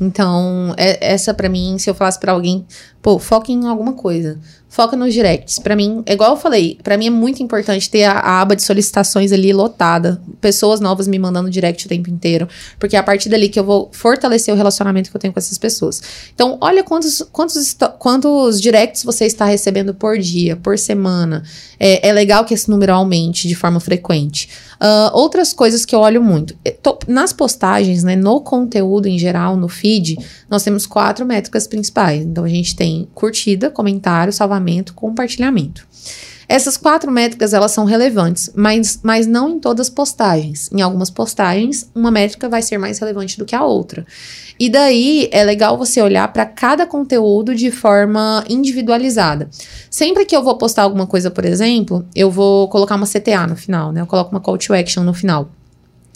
Então, é, essa para mim, se eu falasse para alguém, pô, foque em alguma coisa foca nos directs. Para mim, é igual eu falei, para mim é muito importante ter a, a, aba de solicitações ali lotada, pessoas novas me mandando direct o tempo inteiro, porque é a partir dali que eu vou fortalecer o relacionamento que eu tenho com essas pessoas. Então, olha quantos quantos quantos directs você está recebendo por dia, por semana. É, é legal que esse número aumente de forma frequente. Uh, outras coisas que eu olho muito. É, tô, nas postagens, né, no conteúdo em geral, no feed, nós temos quatro métricas principais. Então, a gente tem curtida, comentário, salvamento, compartilhamento. Essas quatro métricas elas são relevantes, mas, mas não em todas as postagens. Em algumas postagens, uma métrica vai ser mais relevante do que a outra. E daí é legal você olhar para cada conteúdo de forma individualizada. Sempre que eu vou postar alguma coisa, por exemplo, eu vou colocar uma CTA no final, né? Eu coloco uma call to action no final.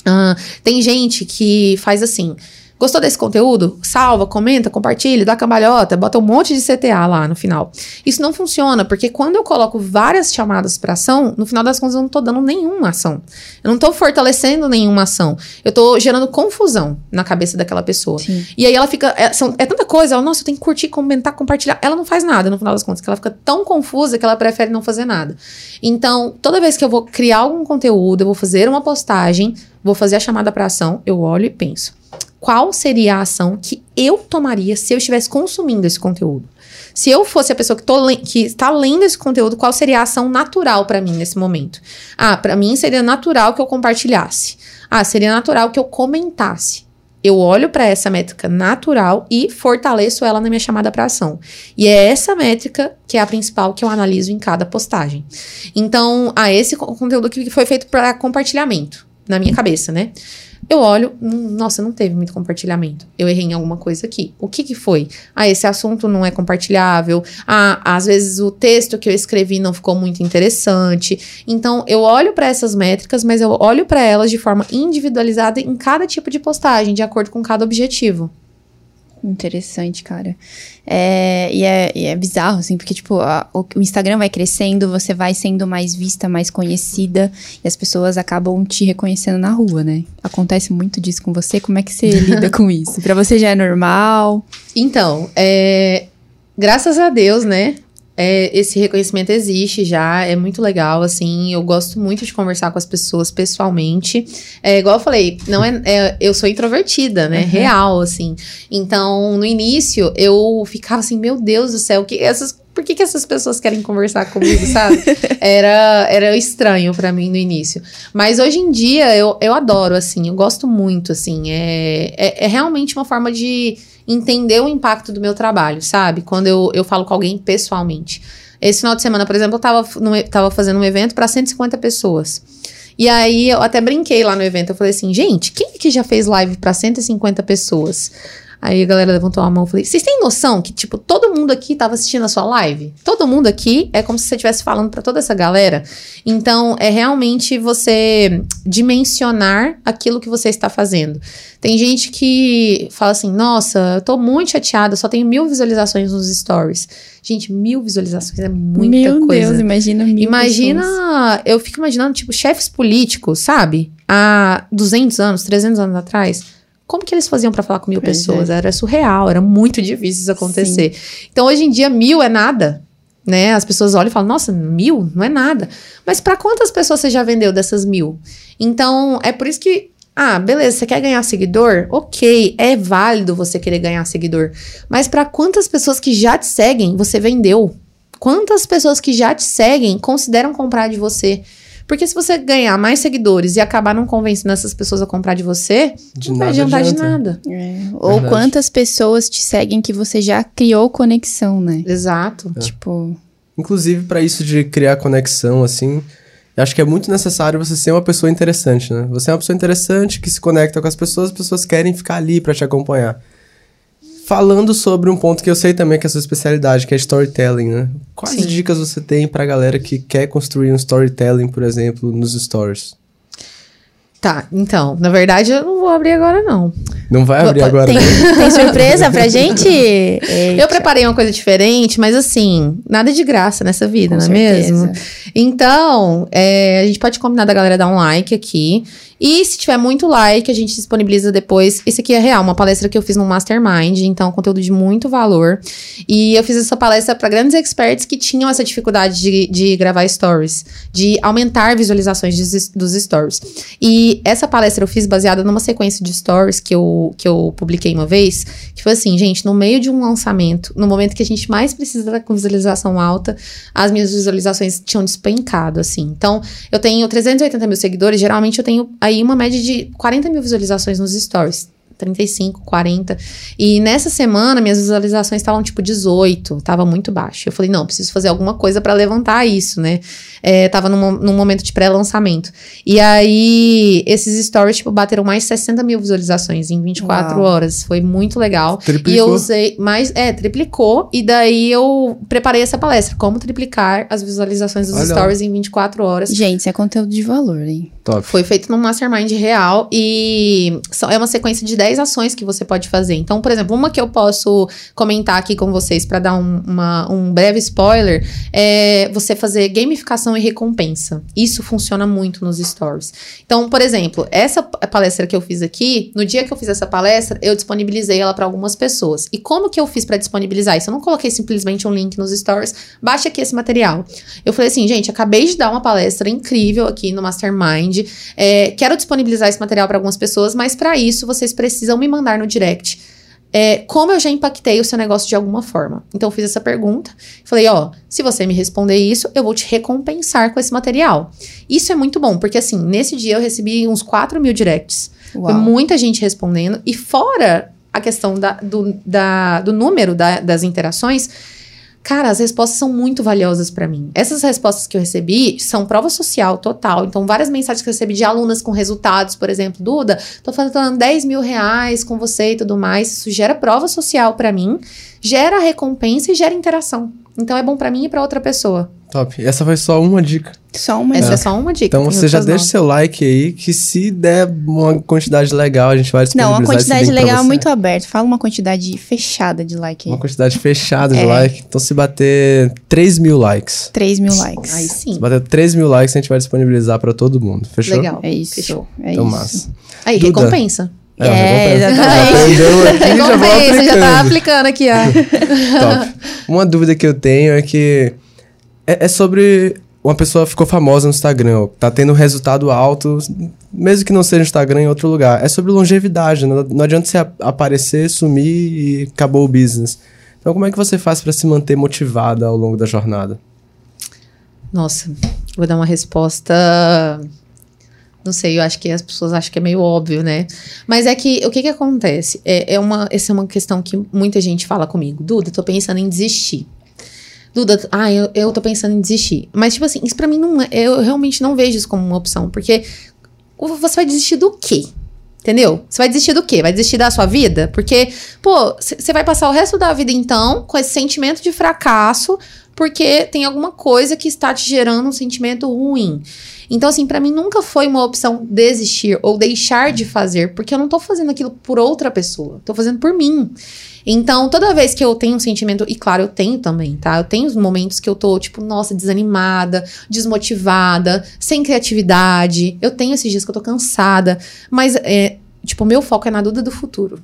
Uh, tem gente que faz assim. Gostou desse conteúdo? Salva, comenta, compartilha, dá cambalhota, bota um monte de CTA lá no final. Isso não funciona, porque quando eu coloco várias chamadas para ação, no final das contas eu não tô dando nenhuma ação. Eu não tô fortalecendo nenhuma ação. Eu tô gerando confusão na cabeça daquela pessoa. Sim. E aí ela fica. É, são, é tanta coisa, ela, nossa, eu tenho que curtir, comentar, compartilhar. Ela não faz nada no final das contas, que ela fica tão confusa que ela prefere não fazer nada. Então, toda vez que eu vou criar algum conteúdo, eu vou fazer uma postagem, vou fazer a chamada para ação, eu olho e penso qual seria a ação que eu tomaria se eu estivesse consumindo esse conteúdo. Se eu fosse a pessoa que, tô, que está lendo esse conteúdo, qual seria a ação natural para mim nesse momento? Ah, para mim seria natural que eu compartilhasse. Ah, seria natural que eu comentasse. Eu olho para essa métrica natural e fortaleço ela na minha chamada para ação. E é essa métrica que é a principal que eu analiso em cada postagem. Então, ah, esse conteúdo que foi feito para compartilhamento, na minha cabeça, né? Eu olho, hum, nossa, não teve muito compartilhamento. Eu errei em alguma coisa aqui. O que que foi? Ah, esse assunto não é compartilhável. Ah, às vezes o texto que eu escrevi não ficou muito interessante. Então, eu olho para essas métricas, mas eu olho para elas de forma individualizada em cada tipo de postagem, de acordo com cada objetivo. Interessante, cara. É, e, é, e é bizarro, assim, porque, tipo, a, o, o, Instagram vai crescendo, você vai sendo mais vista, mais conhecida, e as pessoas acabam te reconhecendo na rua, né? Acontece muito disso com você. Como é que você lida com isso? Pra você já é normal? Então, é, graças a Deus, né? É, esse reconhecimento existe já, é muito legal, assim, eu gosto muito de conversar com as pessoas pessoalmente. É, igual eu falei, não é, é eu sou introvertida, né? Uhum. Real, assim. Então, no início, eu ficava assim, meu Deus do céu, que essas por que, que essas pessoas querem conversar comigo, sabe? Era, era estranho para mim no início. Mas hoje em dia eu, eu adoro, assim, eu gosto muito, assim. É, é, é realmente uma forma de entender o impacto do meu trabalho, sabe? Quando eu, eu falo com alguém pessoalmente. Esse final de semana, por exemplo, eu tava, no, tava fazendo um evento para 150 pessoas. E aí eu até brinquei lá no evento. Eu falei assim, gente, quem que já fez live para 150 pessoas? Aí a galera levantou a mão e falei: Vocês têm noção que, tipo, todo mundo aqui tava assistindo a sua live? Todo mundo aqui é como se você estivesse falando para toda essa galera. Então, é realmente você dimensionar aquilo que você está fazendo. Tem gente que fala assim: Nossa, eu tô muito chateada, só tenho mil visualizações nos stories. Gente, mil visualizações é muita Meu coisa. Deus, imagina mil Imagina, pessoas. eu fico imaginando, tipo, chefes políticos, sabe? Há 200 anos, 300 anos atrás. Como que eles faziam para falar com mil Pois pessoas? Era surreal, era muito difícil isso acontecer. Então, hoje em dia, mil é nada. Né? As pessoas olham e falam, nossa, mil não é nada. Mas para quantas pessoas você já vendeu dessas mil? Então, é por isso que ah, beleza, você quer ganhar seguidor? Ok, é válido você querer ganhar seguidor. Mas para quantas pessoas que já te seguem, você vendeu? Quantas pessoas que já te seguem consideram comprar de você? Porque se você ganhar mais seguidores e acabar não convencendo essas pessoas a comprar de você, De não vai adiantar de adianta. nada. É, Ou Verdade. quantas pessoas te seguem que você já criou conexão, né? Exato. Tipo, Inclusive, para isso de criar conexão, assim, eu acho que é muito necessário você ser uma pessoa interessante, né? Você é uma pessoa interessante que se conecta com as pessoas, as pessoas querem ficar ali para te acompanhar. Falando sobre um ponto que eu sei também que é a sua especialidade, que é storytelling, né? Quais Sim. dicas você tem pra galera que quer construir um storytelling, por exemplo, nos stories? Tá, então, na verdade eu não vou abrir agora não. Não vai abrir Opa, agora. tem, tem surpresa pra gente? Eu preparei uma coisa diferente, mas assim, nada de graça nessa vida, Com não é certeza. mesmo? Então, é, a gente pode combinar da galera dar um like aqui. E se tiver muito like, a gente disponibiliza depois. Esse aqui é real, uma palestra que eu fiz no Mastermind, então conteúdo de muito valor. E eu fiz essa palestra para grandes experts que tinham essa dificuldade de, de gravar stories, de aumentar visualizações dos- dos stories. E essa palestra eu fiz baseada numa sequência de stories que eu, que eu publiquei uma vez, que foi assim, gente, no meio de um lançamento, no momento que a gente mais precisa da visualização alta, as minhas visualizações tinham despencado, assim. Então, eu tenho 380 mil seguidores, geralmente eu tenho aí uma média de 40 mil visualizações nos stories. 35, 40. E nessa semana, minhas visualizações estavam tipo 18, tava muito baixo. Eu falei, não, preciso fazer alguma coisa para levantar isso, né? É, tava num, num momento de pré-lançamento. E aí, esses stories, tipo, bateram mais de 60 mil visualizações em 24 Uau. horas. Foi muito legal. E eu Triplicou. usei mais, é, triplicou. E daí eu preparei essa palestra, como triplicar as visualizações dos Olha. stories em 24 horas. Gente, isso é conteúdo de valor, hein? Top. Foi feito num mastermind real e só- é uma sequência de 10 ações que você pode fazer. Então, por exemplo, uma que eu posso comentar aqui com vocês para dar um, uma- um breve spoiler é você fazer gamificação e recompensa. Isso funciona muito nos stories. Então, por exemplo, essa palestra que eu fiz aqui, no dia que eu fiz essa palestra, eu disponibilizei ela para algumas pessoas. E como que eu fiz para disponibilizar isso? Eu não coloquei simplesmente um link nos stories, baixa aqui esse material. Eu falei assim, gente, acabei de dar uma palestra incrível aqui no Mastermind. é, quero disponibilizar esse material para algumas pessoas, mas para isso vocês precisam me mandar no direct. é, como eu já impactei o seu negócio de alguma forma. Então, eu fiz essa pergunta. Falei, ó, se você me responder isso, eu vou te recompensar com esse material. Isso é muito bom, porque assim, nesse dia eu recebi uns 4 mil directs. Foi Uau. muita gente respondendo. E fora a questão da- do, da- do número da- das interações, cara, as respostas são muito valiosas pra mim. Essas respostas que eu recebi são prova social total. Então, várias mensagens que eu recebi de alunas com resultados, por exemplo, Duda, tô falando 10 mil reais com você e tudo mais. Isso gera prova social pra mim, gera recompensa e gera interação. Então, é bom pra mim e pra outra pessoa. Top. Essa foi só uma dica. Só uma Essa é, só uma dica. Então você já deixa nove. seu like aí, que se der uma quantidade legal, a gente vai Não, disponibilizar uma quantidade legal você. muito aberta. Fala uma quantidade fechada de like aí. Uma quantidade fechada de É. like. Então se bater 3 mil likes. 3 mil likes. Aí sim. Se bater 3 mil likes, a gente vai disponibilizar pra todo mundo. Fechou? Legal. É isso. Fechou. É Então isso. massa. Aí, Duda. recompensa. É, É, recompensa. exatamente. Já aqui, já vou Recompensa, já tá aplicando. aplicando aqui, ó. Top. Uma dúvida que eu tenho é que é, é sobre uma pessoa ficou famosa no Instagram, tá tendo resultado alto, mesmo que não seja no Instagram, em outro lugar. É sobre longevidade, não, não adianta você ap- aparecer, sumir e acabou o business. Então, como é que você faz para se manter motivada ao longo da jornada? Nossa, vou dar uma resposta. Não sei, eu acho que as pessoas acham que é meio óbvio, né? Mas é que o que que acontece? É, é uma, essa é uma questão que muita gente fala comigo. Duda, tô pensando em desistir. Duda, ah, eu, eu tô pensando em desistir. Mas, tipo assim, isso pra mim não é. Eu realmente não vejo isso como uma opção. Porque você vai desistir do quê? Entendeu? Você vai desistir do quê? Vai desistir da sua vida? Porque, pô, você vai passar o resto da vida, então, com esse sentimento de fracasso, porque tem alguma coisa que está te gerando um sentimento ruim. Então, assim, para mim nunca foi uma opção desistir ou deixar de fazer, porque eu não tô fazendo aquilo por outra pessoa, tô fazendo por mim. Então, toda vez que eu tenho um sentimento, e claro, eu tenho também, tá? Eu tenho os momentos que eu tô, tipo, nossa, desanimada, desmotivada, sem criatividade. Eu tenho esses dias que eu tô cansada, mas, é, tipo, meu foco é na Duda do futuro.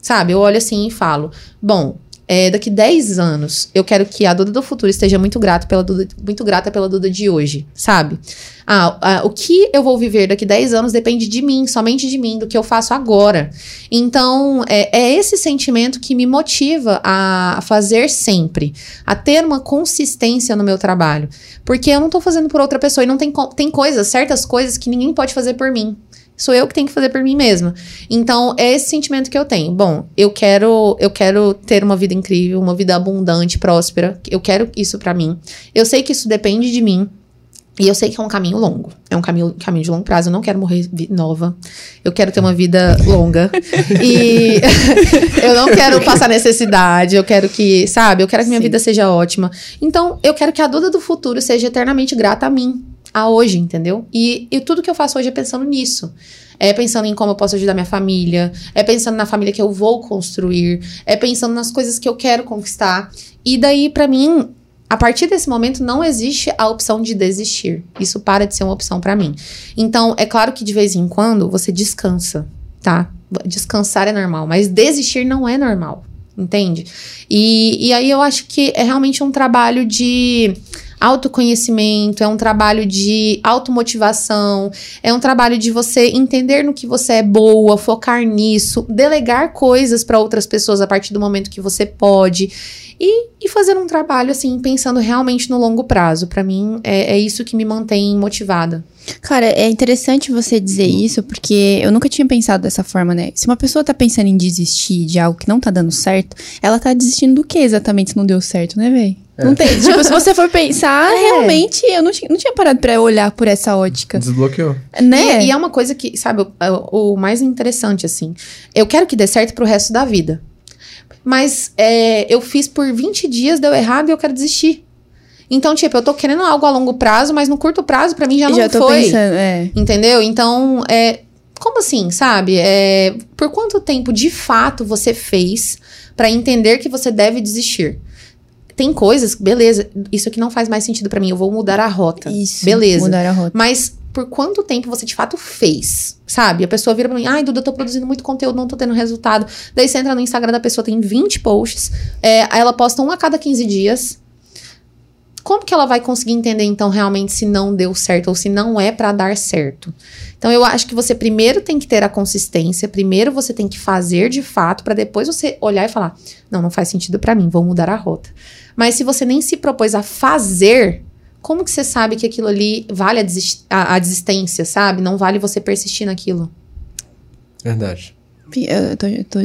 Sabe? Eu olho assim e falo: bom, é, daqui 10 anos, eu quero que a Duda do futuro esteja muito grata pela Duda, muito grata pela Duda de hoje, sabe? Ah, ah, o que eu vou viver daqui 10 anos depende de mim, somente de mim, do que eu faço agora. Então, é, é esse sentimento que me motiva a fazer sempre, a ter uma consistência no meu trabalho. Porque eu não tô fazendo por outra pessoa e não tem, tem coisas, certas coisas que ninguém pode fazer por mim. Sou eu que tenho que fazer por mim mesma. Então, é esse sentimento que eu tenho. Bom, eu quero, eu quero ter uma vida incrível, uma vida abundante, próspera. Eu quero isso para mim. Eu sei que isso depende de mim. E eu sei que é um caminho longo. É um caminho, caminho de longo prazo. Eu não quero morrer nova. Eu quero ter uma vida longa. e eu não quero passar necessidade. Eu quero que, sabe? Eu quero que minha Sim. vida seja ótima. Então, eu quero que a Duda do futuro seja eternamente grata a mim a hoje, entendeu? E, e tudo que eu faço hoje é pensando nisso. É pensando em como eu posso ajudar minha família, é pensando na família que eu vou construir, é pensando nas coisas que eu quero conquistar. E daí, para mim, a partir desse momento não existe a opção de desistir. Isso para de ser uma opção para mim. Então, é claro que de vez em quando você descansa, tá? Descansar é normal, mas desistir não é normal, entende? E, e aí eu acho que é realmente um trabalho de autoconhecimento, é um trabalho de automotivação, é um trabalho de você entender no que você é boa, focar nisso, delegar coisas para outras pessoas a partir do momento que você pode. E, e fazer um trabalho assim, pensando realmente no longo prazo. Para mim, é, é isso que me mantém motivada. Cara, é interessante você dizer isso, porque eu nunca tinha pensado dessa forma, né? Se uma pessoa tá pensando em desistir de algo que não tá dando certo, ela tá desistindo do que exatamente se não deu certo, né, velho? É. Não tem. Tipo, se você for pensar, é. realmente, eu não, não tinha parado pra olhar por essa ótica. Desbloqueou. Né? E, e é uma coisa que, sabe, o, o, mais interessante, assim. Eu quero que dê certo pro resto da vida. Mas é, eu fiz por 20 dias, deu errado e eu quero desistir. Então, tipo, eu tô querendo algo a longo prazo, mas no curto prazo, para mim, já não já tô foi. Pensando, é. Entendeu? Então, é. Como assim, sabe? É, por quanto tempo de fato você fez para entender que você deve desistir? Tem coisas, beleza, isso aqui não faz mais sentido para mim, eu vou mudar a rota. Isso. Beleza. Mudar a rota. Mas por quanto tempo você de fato fez? Sabe? A pessoa vira pra mim, ai, Duda, eu tô produzindo muito conteúdo, não tô tendo resultado. Daí você entra no Instagram da pessoa, tem 20 posts, é, aí ela posta um a cada 15 dias. Como que ela vai conseguir entender, então, realmente se não deu certo ou se não é para dar certo? Então, eu acho que você primeiro tem que ter a consistência, primeiro você tem que fazer de fato, para depois você olhar e falar: não, não faz sentido para mim, vou mudar a rota. Mas se você nem se propôs a fazer, como que você sabe que aquilo ali vale a, desist a, a desistência, sabe? Não vale você persistir naquilo. Verdade. Eu tô, tô,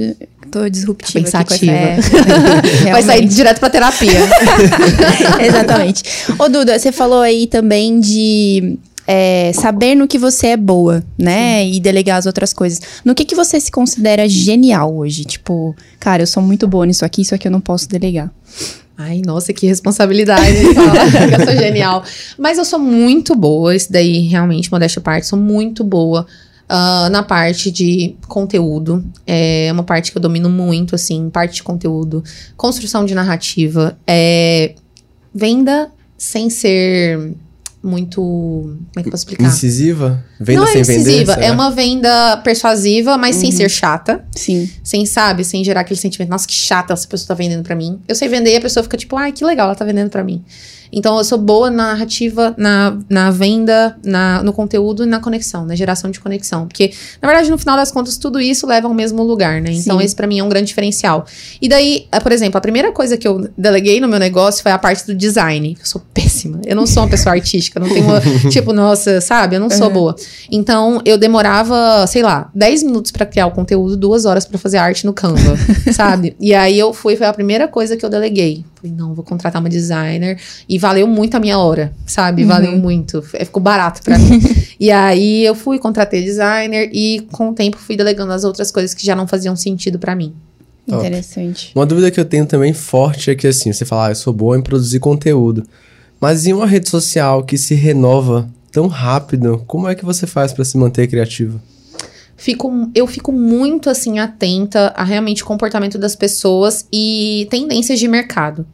tô disruptiva. Pensativa. É, Vai sair direto pra terapia. Exatamente. Ô, Duda, você falou aí também de é, saber no que você é boa, né? Sim. E delegar as outras coisas. No que, que você se considera genial hoje? Tipo, cara, eu sou muito boa nisso aqui, isso aqui eu não posso delegar. Ai, nossa, que responsabilidade que eu sou genial. Mas eu sou muito boa, isso daí realmente, modéstia à parte, sou muito boa uh, na parte de conteúdo. É uma parte que eu domino muito, assim, parte de conteúdo, construção de narrativa, é, venda sem ser muito. Como é que eu posso explicar? Incisiva? Venda não sem é incisiva, vender? É uma venda persuasiva, mas uhum. sem ser chata. Sim. Sem, sabe, sem gerar aquele sentimento, nossa, que chata essa pessoa tá vendendo para mim. Eu sei vender e a pessoa fica tipo, ai, que legal, ela tá vendendo para mim. Então eu sou boa na narrativa, na, na venda, na, no conteúdo e na conexão, na geração de conexão. Porque, na verdade, no final das contas, tudo isso leva ao mesmo lugar, né? Então, Sim. esse pra mim é um grande diferencial. E daí, eh, por exemplo, a primeira coisa que eu deleguei no meu negócio foi a parte do design. Eu sou péssima. Eu não sou uma pessoa artística, não tenho uma, tipo, nossa, sabe? Eu não sou Uhum. boa. Então, eu demorava, sei lá, 10 minutos pra criar o conteúdo, duas horas pra fazer arte no Canva, sabe? E aí eu fui, foi a primeira coisa que eu deleguei. Falei, não, vou contratar uma designer. E valeu muito a minha hora, sabe? Uhum. Valeu muito. F- Ficou barato pra mim. e aí eu fui, contratei designer e com o tempo fui delegando as outras coisas que já não faziam sentido pra mim. Top. Interessante. Uma dúvida que eu tenho também forte é que assim, você fala, ah, eu sou boa em produzir conteúdo. Mas em uma rede social que se renova tão rápido, como é que você faz pra se manter criativo? Fico, eu fico muito assim atenta a realmente comportamento das pessoas e tendências de mercado.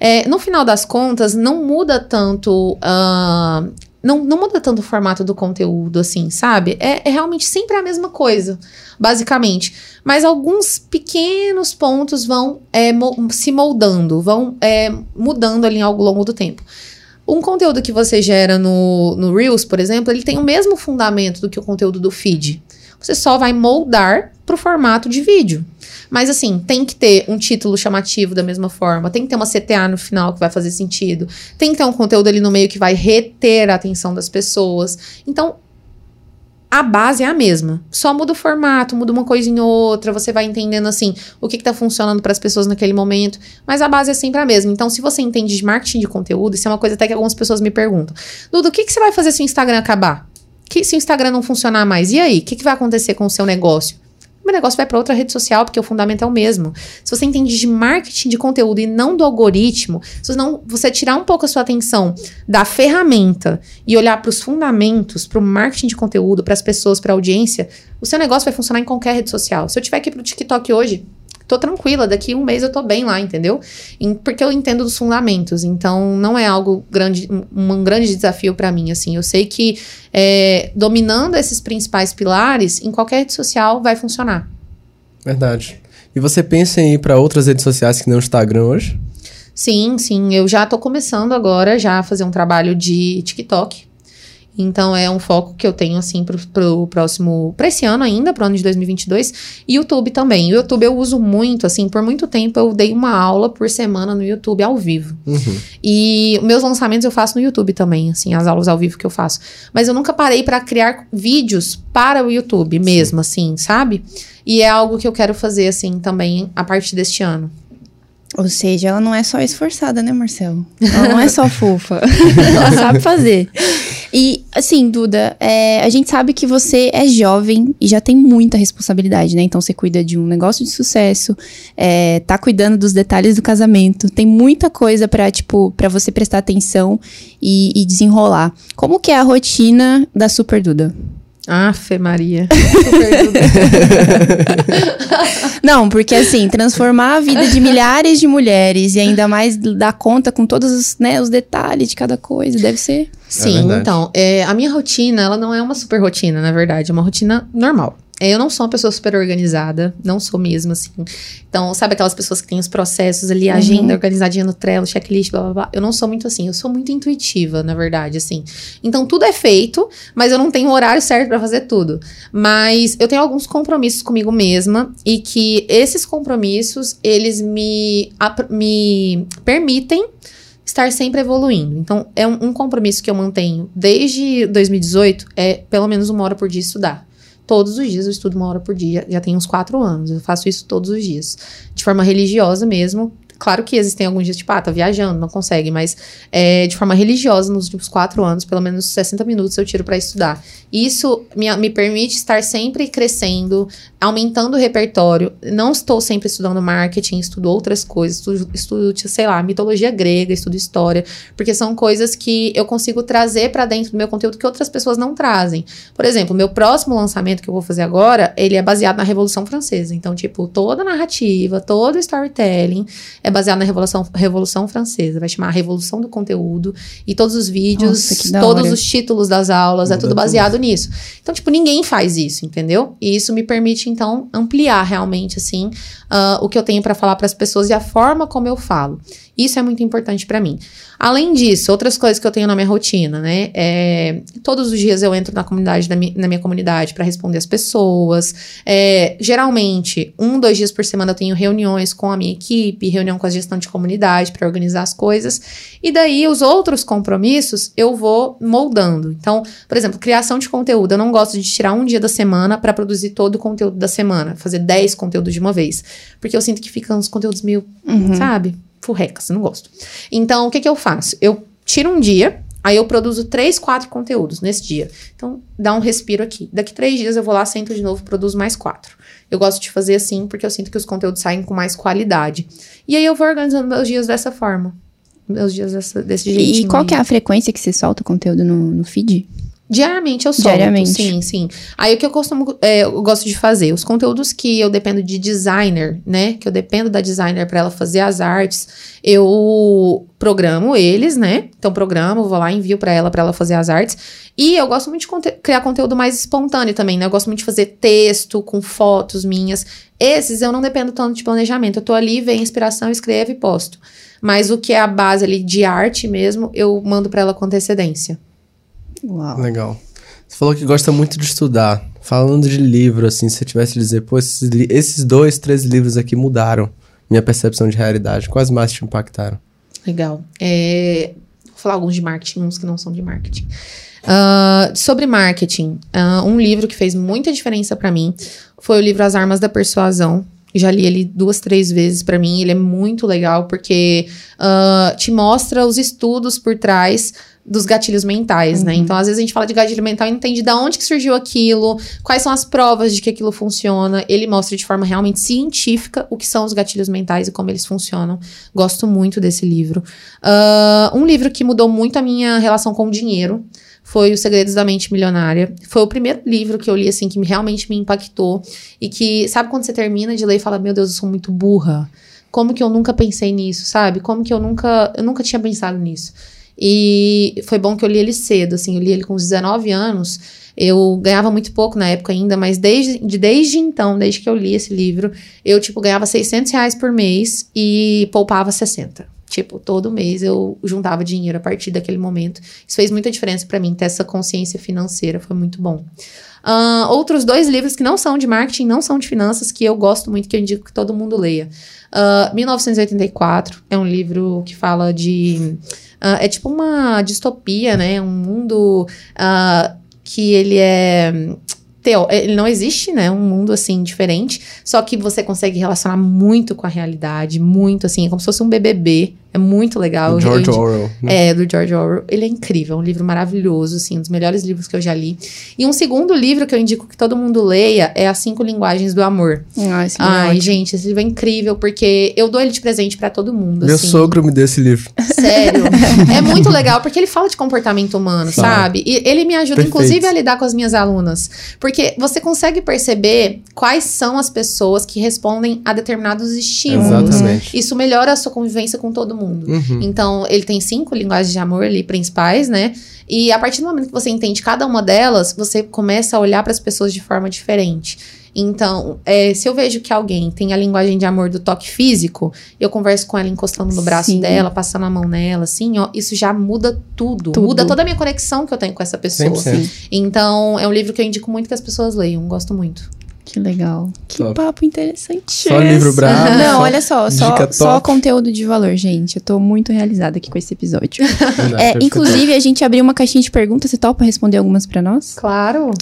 É, no final das contas, não muda tanto. ah, não, não muda tanto o formato do conteúdo, assim, sabe? É, é realmente sempre a mesma coisa, basicamente. Mas alguns pequenos pontos vão é, mo- se moldando, vão é, mudando ali ao longo do tempo. Um conteúdo que você gera no, no Reels, por exemplo, ele tem o mesmo fundamento do que o conteúdo do feed. Você só vai moldar pro formato de vídeo. Mas assim, tem que ter um título chamativo da mesma forma, tem que ter uma CTA no final que vai fazer sentido, tem que ter um conteúdo ali no meio que vai reter a atenção das pessoas. Então, a base é a mesma. Só muda o formato, muda uma coisa em outra, você vai entendendo assim o que, que tá funcionando para as pessoas naquele momento, mas a base é sempre a mesma. Então, se você entende de marketing de conteúdo, isso é uma coisa até que algumas pessoas me perguntam. Duda, o que, que você vai fazer se o Instagram acabar? Que se o Instagram não funcionar mais? E aí? O que, que vai acontecer com o seu negócio? O meu negócio vai para outra rede social, porque o fundamento é o mesmo. Se você entende de marketing de conteúdo e não do algoritmo, se você, não, você tirar um pouco a sua atenção da ferramenta e olhar para os fundamentos, para o marketing de conteúdo, para as pessoas, para a audiência, o seu negócio vai funcionar em qualquer rede social. Se eu tiver aqui pro TikTok hoje, tô tranquila, daqui um mês eu tô bem lá, entendeu? Porque eu entendo dos fundamentos, então não é algo grande, um, grande desafio para mim, assim. Eu sei que é, dominando esses principais pilares, em qualquer rede social vai funcionar. Verdade. E você pensa em ir pra outras redes sociais que não o Instagram hoje? Sim, sim, eu já tô começando agora já a fazer um trabalho de TikTok. Então é um foco que eu tenho assim pro, pro próximo, pra esse ano ainda, pro ano de 2022, e YouTube também. O YouTube eu uso muito, assim, por muito tempo eu dei uma aula por semana no YouTube ao vivo. Uhum. E meus lançamentos eu faço no YouTube também, assim, as aulas ao vivo que eu faço. Mas eu nunca parei pra criar vídeos para o YouTube mesmo, assim, sabe? E é algo que eu quero fazer, assim, também a partir deste ano. Ou seja, ela não é só esforçada, né, Marcelo? Ela não é só fofa. ela sabe fazer. E, assim, Duda, é, a gente sabe que você é jovem e já tem muita responsabilidade, né? Então, você cuida de um negócio de sucesso, é, tá cuidando dos detalhes do casamento, tem muita coisa pra, tipo, pra você prestar atenção e, e desenrolar. Como que é a rotina da Super Duda? Afe Maria. Não, porque assim, transformar a vida de milhares de mulheres e ainda mais dar conta com todos os, né, os detalhes de cada coisa, deve ser. Sim, verdade. então, é, a minha rotina, ela não é uma super rotina, na verdade, é uma rotina normal. É, Eu não sou uma pessoa super organizada, não sou mesmo, assim. Então, sabe aquelas pessoas que têm os processos ali, a agenda organizadinha no Trello, checklist, blá, blá, blá. Eu não sou muito assim, eu sou muito intuitiva, na verdade, assim. Então, tudo é feito, mas eu não tenho o horário certo pra fazer tudo. Mas eu tenho alguns compromissos comigo mesma e que esses compromissos, eles me, me permitem estar sempre evoluindo. Então, é um, um compromisso que eu mantenho desde 2018, é pelo menos uma hora por dia estudar. Todos os dias eu estudo uma hora por dia, já tem uns quatro anos, eu faço isso todos os dias. De forma religiosa mesmo. Claro que existem alguns dias, tipo, ah, tá viajando, não consegue, mas é, de forma religiosa, nos últimos quatro anos, pelo menos 60 minutos eu tiro pra estudar. Isso me, me permite estar sempre crescendo, aumentando o repertório. Não estou sempre estudando marketing, estudo outras coisas, estudo, estudo, sei lá, mitologia grega, estudo história, porque são coisas que eu consigo trazer pra dentro do meu conteúdo que outras pessoas não trazem. Por exemplo, meu próximo lançamento que eu vou fazer agora, ele é baseado na Revolução Francesa. Então, tipo, toda a narrativa, todo o storytelling é baseado na Revolução, Revolução Francesa. Vai chamar Revolução do Conteúdo. E todos os vídeos, Nossa, todos os títulos das aulas, é Muda tudo baseado nisso. Então, tipo, ninguém faz isso, entendeu? E isso me permite, então, ampliar realmente, assim, ah, o que eu tenho pra falar pras pessoas e a forma como eu falo. Isso é muito importante para mim. Além disso, outras coisas que eu tenho na minha rotina, né? É, todos os dias eu entro na comunidade na minha, na minha comunidade para responder as pessoas. É, geralmente, um, dois dias por semana eu tenho reuniões com a minha equipe, reunião com a gestão de comunidade para organizar as coisas. E daí os outros compromissos eu vou moldando. Então, por exemplo, criação de conteúdo. Eu não gosto de tirar um dia da semana para produzir todo o conteúdo da semana, fazer 10 conteúdos de uma vez, porque eu sinto que ficam os conteúdos meio, Uhum. sabe? Furrecas, não gosto. Então, o que que eu faço? Eu tiro um dia, aí eu produzo três, quatro conteúdos nesse dia. Então, dá um respiro aqui. Daqui três dias eu vou lá, sento de novo, produzo mais quatro. Eu gosto de fazer assim, porque eu sinto que os conteúdos saem com mais qualidade. E aí eu vou organizando meus dias dessa forma. Meus dias dessa, desse jeito. E qual que é a frequência que você solta o conteúdo no, no feed? Diariamente eu solto. Diariamente. Sim, sim. Aí o que eu costumo, é, eu gosto de fazer, os conteúdos que eu dependo de designer, né? Que eu dependo da designer para ela fazer as artes, eu programo eles, né? Então programo, vou lá, envio para ela para ela fazer as artes. E eu gosto muito de conte- criar conteúdo mais espontâneo também, né? Eu gosto muito de fazer texto com fotos minhas. Esses eu não dependo tanto de planejamento. Eu tô ali, vem a inspiração, escrevo e posto. Mas o que é a base ali de arte mesmo, eu mando para ela com antecedência. Uau. Legal. Você falou que gosta muito de estudar. Falando de livro, assim, se você tivesse de dizer, pô, esses, esses dois, três livros aqui mudaram minha percepção de realidade. Quais mais te impactaram? Legal. É, vou falar alguns de marketing, uns que não são de marketing. Ah, sobre marketing, ah, um livro que fez muita diferença pra mim foi o livro As Armas da Persuasão. Já li ele duas, três vezes pra mim. Ele é muito legal porque ah, te mostra os estudos por trás dos gatilhos mentais, né? Então, às vezes a gente fala de gatilho mental e não entende de onde que surgiu aquilo, quais são as provas de que aquilo funciona. Ele mostra de forma realmente científica o que são os gatilhos mentais e como eles funcionam. Gosto muito desse livro. Ah, um livro que mudou muito a minha relação com o dinheiro foi Os Segredos da Mente Milionária. Foi o primeiro livro que eu li, assim, que me- realmente me impactou. E que, sabe quando você termina de ler e fala, meu Deus, eu sou muito burra. Como que eu nunca pensei nisso, sabe? Como que eu nunca, eu nunca tinha pensado nisso. E foi bom que eu li ele cedo, assim, eu li ele com uns 19 anos. Eu ganhava muito pouco na época ainda, mas desde, de- desde então, desde que eu li esse livro, eu, tipo, ganhava 600 reais por mês e poupava 60. Tipo, todo mês eu juntava dinheiro a partir daquele momento. Isso fez muita diferença pra mim, ter essa consciência financeira, foi muito bom. Ahn, outros dois livros que não são de marketing, não são de finanças, que eu gosto muito, que eu indico que todo mundo leia. Ah, 1984 é um livro que fala de. ah, é tipo uma distopia, né? Um mundo ah, que ele é. Teo, ele não existe, né? Um mundo assim diferente, só que você consegue relacionar muito com a realidade, muito assim, é como se fosse um BBB. É muito legal. Do George Orwell. né? é, do George Orwell. Ele é incrível, é um livro maravilhoso, assim, um dos melhores livros que eu já li. E um segundo livro que eu indico que todo mundo leia é As Cinco Linguagens do Amor. Ah, esse livro é Ai, ótimo. gente, esse livro é incrível, porque eu dou ele de presente pra todo mundo, Meu assim. sogro me deu esse livro. Sério. é muito legal, porque ele fala de comportamento humano, sabe? E ele me ajuda, Perfeito. inclusive, a lidar com as minhas alunas. Porque você consegue perceber quais são as pessoas que respondem a determinados estímulos. Exatamente. Isso melhora a sua convivência com todo mundo. Uhum. Então, ele tem cinco linguagens de amor ali principais, né? E a partir do momento que você entende cada uma delas, você começa a olhar para as pessoas de forma diferente. Então, é, se eu vejo que alguém tem a linguagem de amor do toque físico, eu converso com ela encostando no braço Sim. dela, passando a mão nela, assim, ó, isso já muda tudo. Tudo. Muda toda a minha conexão que eu tenho com essa pessoa. 100%. Então, é um livro que eu indico muito que as pessoas leiam. Gosto muito. Que legal. Que Top. papo interessante. Só livro bravo, Não, só olha só, só, só conteúdo de valor, gente. Eu tô muito realizada aqui com esse episódio. Verdade, É, inclusive, a gente abriu uma caixinha de perguntas. Você topa responder algumas pra nós? Claro.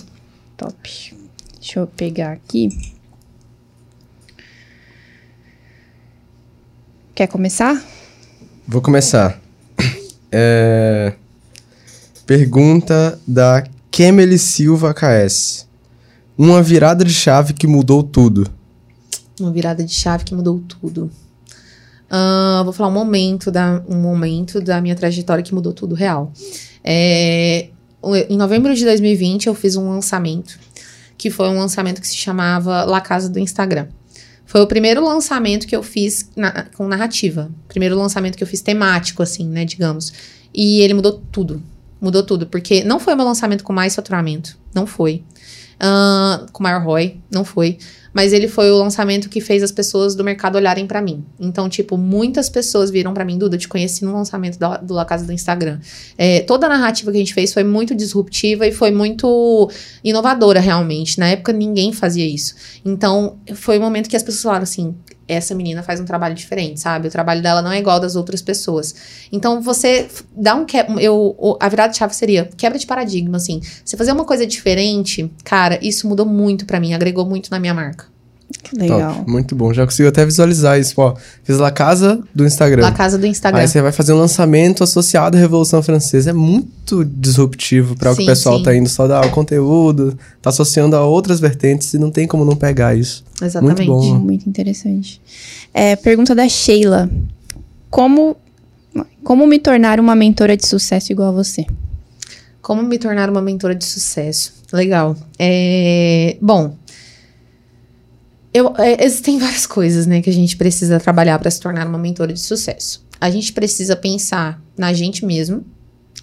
Top. Deixa eu pegar aqui. Quer começar? Vou começar. É, Pergunta da Kemely Silva KS. Uma virada de chave que mudou tudo. Uma virada de chave que mudou tudo. Ah, vou falar um momento, da, um momento da minha trajetória que mudou tudo real. É, em novembro de 2020, eu fiz um lançamento, que foi um lançamento que se chamava La Casa do Instagram. Foi o primeiro lançamento que eu fiz na- com narrativa. Primeiro lançamento que eu fiz temático, assim, né, digamos. E ele mudou tudo. Mudou tudo, porque não foi meu lançamento com mais faturamento. Não foi. Com maior ROI, não foi. Mas ele foi o lançamento que fez as pessoas do mercado olharem para mim. Então, tipo, muitas pessoas viram para mim, Duda, te conheci no lançamento da, do La Casa do Instagram. É, toda a narrativa que a gente fez foi muito disruptiva e foi muito inovadora, realmente. Na época, ninguém fazia isso. Então, foi o um momento que as pessoas falaram assim: essa menina faz um trabalho diferente, sabe? O trabalho dela não é igual das outras pessoas. Então, você dá um. Que, eu, a virada de chave seria quebra de paradigma, assim. Você fazer uma coisa diferente, cara, isso mudou muito para mim, agregou muito na minha marca. Que legal. Top, muito bom. Já consigo até visualizar isso. Ó, fiz La Casa do Instagram. La Casa do Instagram. Aí você vai fazer um lançamento associado à Revolução Francesa. É muito disruptivo para o que o pessoal sim. tá indo só dar o conteúdo, tá associando a outras vertentes e não tem como não pegar isso. Exatamente. Muito bom. Muito interessante. É, pergunta da Sheila. Como, como me tornar uma mentora de sucesso igual a você? Como me tornar uma mentora de sucesso? Legal. É, bom, eu, é, existem várias coisas, né, que a gente precisa trabalhar para se tornar uma mentora de sucesso. A gente precisa pensar na gente mesmo,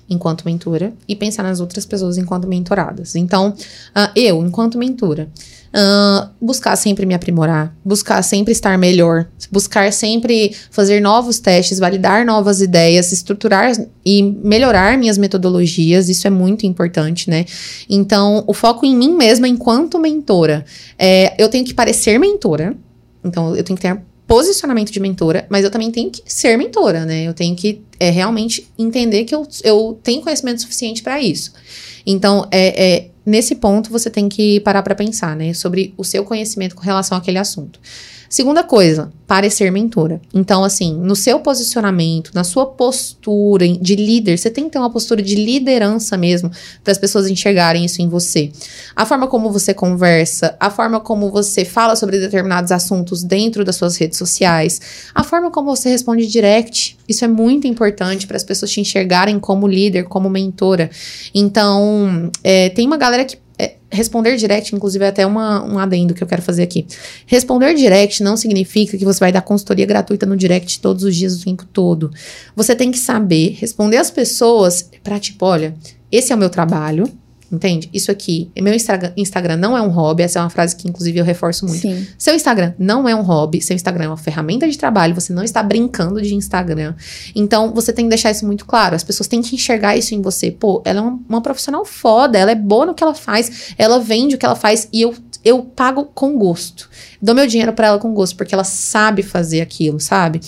enquanto mentora, e pensar nas outras pessoas enquanto mentoradas. Então, uh, eu, enquanto mentora, Uh, buscar sempre me aprimorar, buscar sempre estar melhor, buscar sempre fazer novos testes, validar novas ideias, estruturar e melhorar minhas metodologias, isso é muito importante, né? Então, o foco em mim mesma enquanto mentora. É, eu tenho que parecer mentora, então eu tenho que ter posicionamento de mentora, mas eu também tenho que ser mentora, né? Eu tenho que é, realmente entender que eu, eu tenho conhecimento suficiente para isso. Então, é, é nesse ponto você tem que parar para pensar, né, sobre o seu conhecimento com relação àquele assunto. Segunda coisa, parecer mentora. Então, assim, no seu posicionamento, na sua postura de líder, você tem que ter uma postura de liderança mesmo, para as pessoas enxergarem isso em você. A forma como você conversa, a forma como você fala sobre determinados assuntos dentro das suas redes sociais, a forma como você responde direct, isso é muito importante para as pessoas te enxergarem como líder, como mentora. Então, é, tem uma galera que responder direct, inclusive, é até uma, um adendo que eu quero fazer aqui. Responder direct não significa que você vai dar consultoria gratuita no direct todos os dias, o tempo todo. Você tem que saber responder as pessoas para tipo, olha, esse é o meu trabalho, Entende? Isso aqui, meu Instagram não é um hobby, essa é uma frase que inclusive eu reforço muito. Sim. Seu Instagram não é um hobby, seu Instagram é uma ferramenta de trabalho, você não está brincando de Instagram. Então, você tem que deixar isso muito claro. As pessoas têm que enxergar isso em você. Pô, ela é uma, uma profissional foda, ela é boa no que ela faz, ela vende o que ela faz e eu eu pago com gosto. Dou meu dinheiro para ela com gosto, porque ela sabe fazer aquilo, sabe?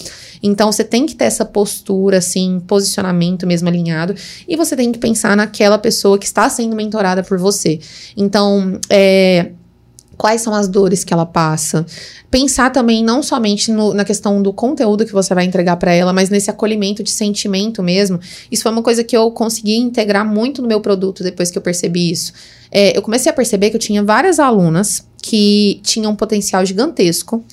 Então você tem que ter essa postura, assim, posicionamento mesmo alinhado, e você tem que pensar naquela pessoa que está sendo mentorada por você. Então, é quais são as dores que ela passa. Pensar também não somente no, na questão do conteúdo que você vai entregar para ela, mas nesse acolhimento de sentimento mesmo. Isso foi uma coisa que eu consegui integrar muito no meu produto depois que eu percebi isso. É, eu comecei a perceber que eu tinha várias alunas que tinham um potencial gigantesco,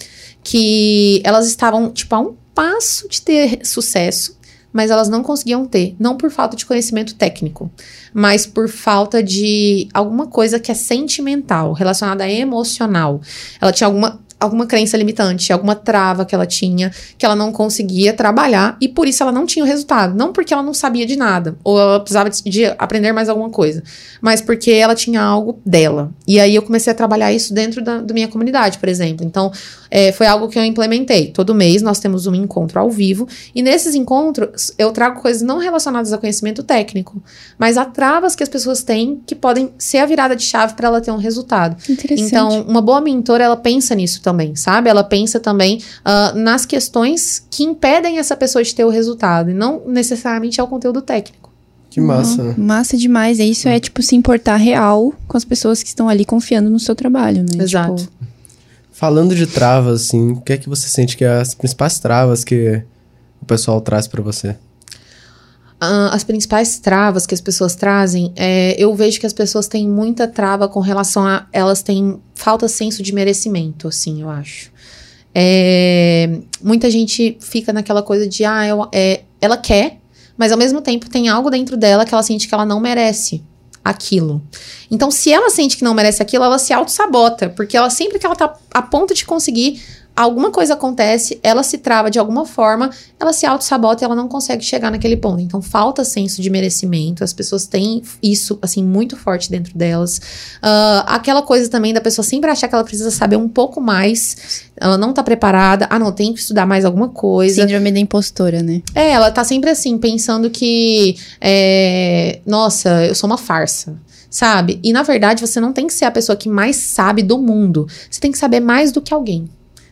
que elas estavam, tipo, a um passo de ter sucesso, mas elas não conseguiam ter, não por falta de conhecimento técnico, mas por falta de alguma coisa que é sentimental, relacionada a emocional. Ela tinha alguma alguma crença limitante, alguma trava que ela tinha, que ela não conseguia trabalhar e por isso ela não tinha o resultado. Não porque ela não sabia de nada, ou ela precisava de aprender mais alguma coisa, mas porque ela tinha algo dela. E aí eu comecei a trabalhar isso dentro da, da minha comunidade, por exemplo. Então, é, foi algo que eu implementei. Todo mês nós temos um encontro ao vivo, e nesses encontros eu trago coisas não relacionadas a conhecimento técnico, mas a travas que as pessoas têm que podem ser a virada de chave para ela ter um resultado. Então, uma boa mentora, ela pensa nisso também, sabe? Ela pensa também uh, nas questões que impedem essa pessoa de ter o resultado, e não necessariamente é o conteúdo técnico. Que massa. Uhum. Massa demais. E isso é, tipo, se importar real com as pessoas que estão ali confiando no seu trabalho, né? Exato. Tipo, Falando de travas, assim, o que é que você sente que é as principais travas que o pessoal traz para você? As principais travas que as pessoas trazem, é, eu vejo que as pessoas têm muita trava com relação a. Elas têm falta senso de merecimento, assim, eu acho. É, muita gente fica naquela coisa de, ah, eu, é, ela quer, mas ao mesmo tempo tem algo dentro dela que ela sente que ela não merece aquilo. Então, se ela sente que não merece aquilo, ela se auto-sabota, porque ela sempre que ela tá a ponto de conseguir, alguma coisa acontece, ela se trava de alguma forma, ela se auto-sabota e ela não consegue chegar naquele ponto. Então, falta senso de merecimento, as pessoas têm isso, assim, muito forte dentro delas. Uh, aquela coisa também da pessoa sempre achar que ela precisa saber um pouco mais, ela não tá preparada, ah, não, tem que estudar mais alguma coisa. Síndrome da impostora, né? É, ela tá sempre assim, pensando que, é, nossa, eu sou uma farsa sabe? E na verdade, você não tem que ser a pessoa que mais sabe do mundo. Você tem que saber mais do que alguém.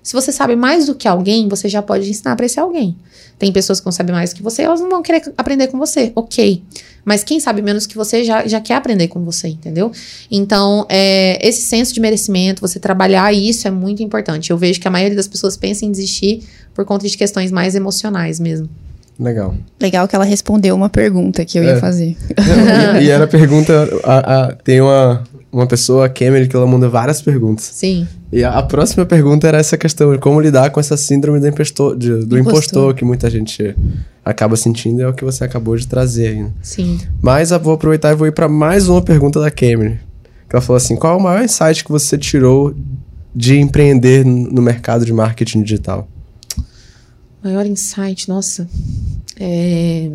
Se você sabe mais do que alguém, você já pode ensinar para esse alguém. Tem pessoas que vão saber mais que você, elas não vão querer aprender com você, ok. Mas quem sabe menos que você já, já quer aprender com você, entendeu? Então, é, esse senso de merecimento, você trabalhar isso é muito importante. Eu vejo que a maioria das pessoas pensa em desistir por conta de questões mais emocionais mesmo. Legal. Legal que ela respondeu uma pergunta que eu é. ia fazer. e, e, era a pergunta. A, a, tem uma, uma pessoa, a Cameron, que ela manda várias perguntas. Sim. E a, a, próxima pergunta era essa questão de como lidar com essa síndrome do impostor, de, do impostor. impostor que muita gente acaba sentindo, é o que você acabou de trazer aí. Né? Sim. Mas eu vou aproveitar e vou ir para mais uma pergunta da Cameron. Que ela falou assim: qual é o maior insight que você tirou de empreender no mercado de marketing digital? Maior insight, nossa. É...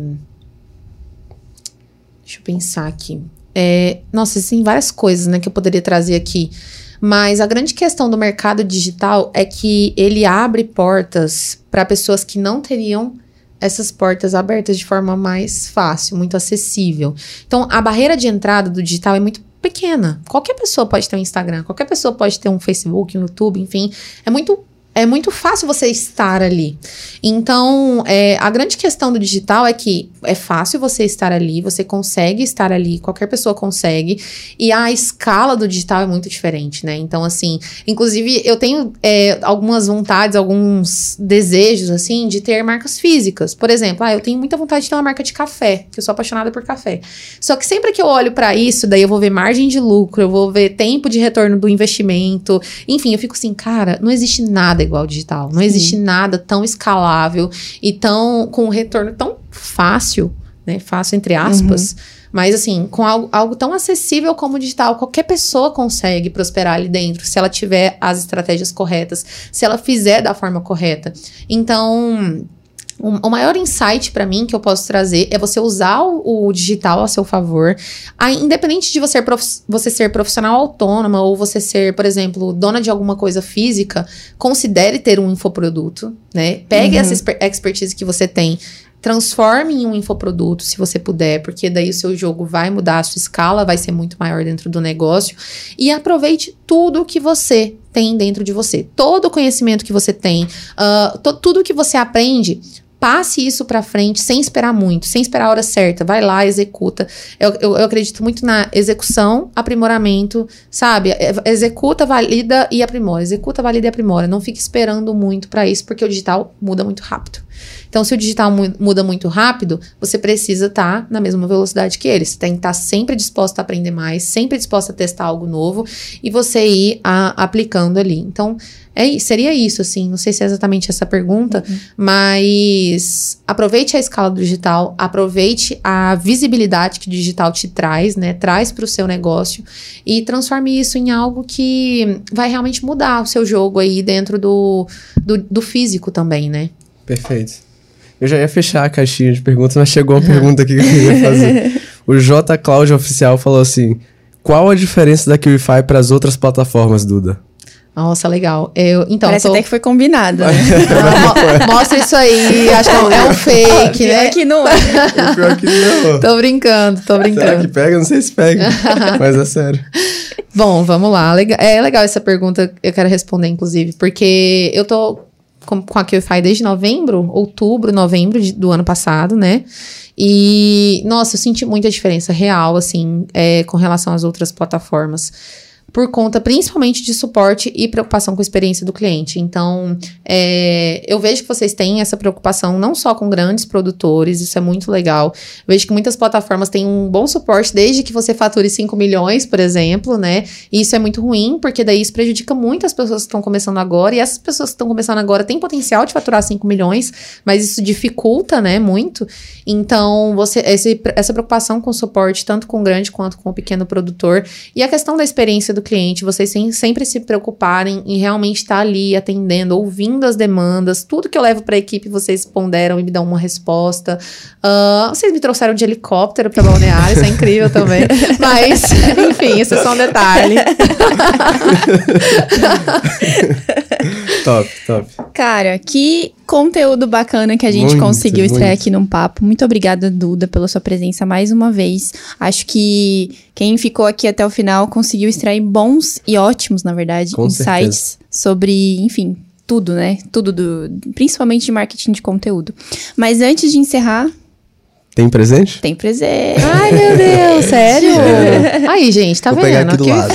Deixa eu pensar aqui. É... Nossa, existem várias coisas né, que eu poderia trazer aqui. Mas a grande questão do mercado digital é que ele abre portas para pessoas que não teriam essas portas abertas de forma mais fácil, muito acessível. Então, a barreira de entrada do digital é muito pequena. Qualquer pessoa pode ter um Instagram, qualquer pessoa pode ter um Facebook, um YouTube, enfim. É muito é muito fácil você estar ali. Então, é, a grande questão do digital é que é fácil você estar ali, você consegue estar ali, qualquer pessoa consegue, e a escala do digital é muito diferente, né? Então, assim, inclusive, eu tenho é, algumas vontades, alguns desejos, assim, de ter marcas físicas. Por exemplo, ah, eu tenho muita vontade de ter uma marca de café, que eu sou apaixonada por café. Só que sempre que eu olho para isso, daí eu vou ver margem de lucro, eu vou ver tempo de retorno do investimento, enfim, eu fico assim, cara, não existe nada nada igual ao digital. Não Sim. existe nada tão escalável e tão com um retorno tão fácil, né? Fácil entre aspas. Uhum. Mas assim, com algo, algo tão acessível como o digital, qualquer pessoa consegue prosperar ali dentro, se ela tiver as estratégias corretas, se ela fizer da forma correta. Então, o, maior insight para mim que eu posso trazer é você usar o, o digital a seu favor. Aí, independente de você, você ser profissional autônoma ou você ser, por exemplo, dona de alguma coisa física, considere ter um infoproduto, né? Pegue uhum. essa expertise que você tem transforme em um infoproduto, se você puder, porque daí o seu jogo vai mudar, a sua escala vai ser muito maior dentro do negócio. E aproveite tudo que você tem dentro de você. Todo o conhecimento que você tem, uh, tudo que você aprende, passe isso para frente sem esperar muito, sem esperar a hora certa. Vai lá, executa. Eu, eu, eu acredito muito na execução, aprimoramento, sabe? É, executa, valida e aprimora. Executa, valida e aprimora. Não fique esperando muito para isso, porque o digital muda muito rápido. Então, se o digital muda muito rápido, você precisa estar tá na mesma velocidade que ele. Você tem que estar tá sempre disposto a aprender mais, sempre disposto a testar algo novo e você ir a, aplicando ali. Então, é, seria isso, assim. Não sei se é exatamente essa pergunta, uhum. mas aproveite a escala do digital, aproveite a visibilidade que o digital te traz, né? Traz para o seu negócio e transforme isso em algo que vai realmente mudar o seu jogo aí dentro do, do, do físico também, né? Perfeito. Eu já ia fechar a caixinha de perguntas, mas chegou uma pergunta aqui que eu queria fazer. O J Cláudio Oficial falou assim: Qual a diferença da QIFI para as outras plataformas, Duda? Nossa, legal. Eu, então, Parece tô... até que foi combinado. Né? mostra isso aí. Acho que é um fake, né? que não é. pior que não. tô brincando, tô brincando. Será que pega? Não sei se pega. mas é sério. Bom, vamos lá. É legal essa pergunta. Eu quero responder, inclusive, porque eu tô com, com a QFI desde novembro, outubro, novembro de, do ano passado, né? E, nossa, eu senti muita diferença real, assim, é, com relação às outras plataformas por conta principalmente de suporte e preocupação com a experiência do cliente. Então, é, eu vejo que vocês têm essa preocupação não só com grandes produtores, isso é muito legal. vejo que muitas plataformas têm um bom suporte desde que você fature 5 milhões, por exemplo, né? E isso é muito ruim, porque daí isso prejudica muito as pessoas que estão começando agora, e essas pessoas que estão começando agora têm potencial de faturar 5 milhões, mas isso dificulta, né, muito. Então, você esse, essa preocupação com suporte, tanto com o grande quanto com o pequeno produtor, e a questão da experiência do do cliente, vocês sem, sempre se preocuparem em realmente estar ali atendendo, ouvindo as demandas, tudo que eu levo para a equipe vocês ponderam e me dão uma resposta. Uh, vocês me trouxeram de helicóptero para Balneário, isso é incrível também. Mas, enfim, isso é só um detalhe. top, top. Cara, que conteúdo bacana que a gente Muito, conseguiu extrair muito. aqui num papo. Muito obrigada, Duda, pela sua presença mais uma vez. Acho que quem ficou aqui até o final conseguiu extrair bons e ótimos, na verdade, Com insights sobre, enfim, tudo, né? Tudo do. Principalmente de marketing de conteúdo. Mas antes de encerrar, Tem presente? tem presente. Ai, meu Deus, sério? Aí, gente, tá Vou pegar vendo? aqui do Que lado.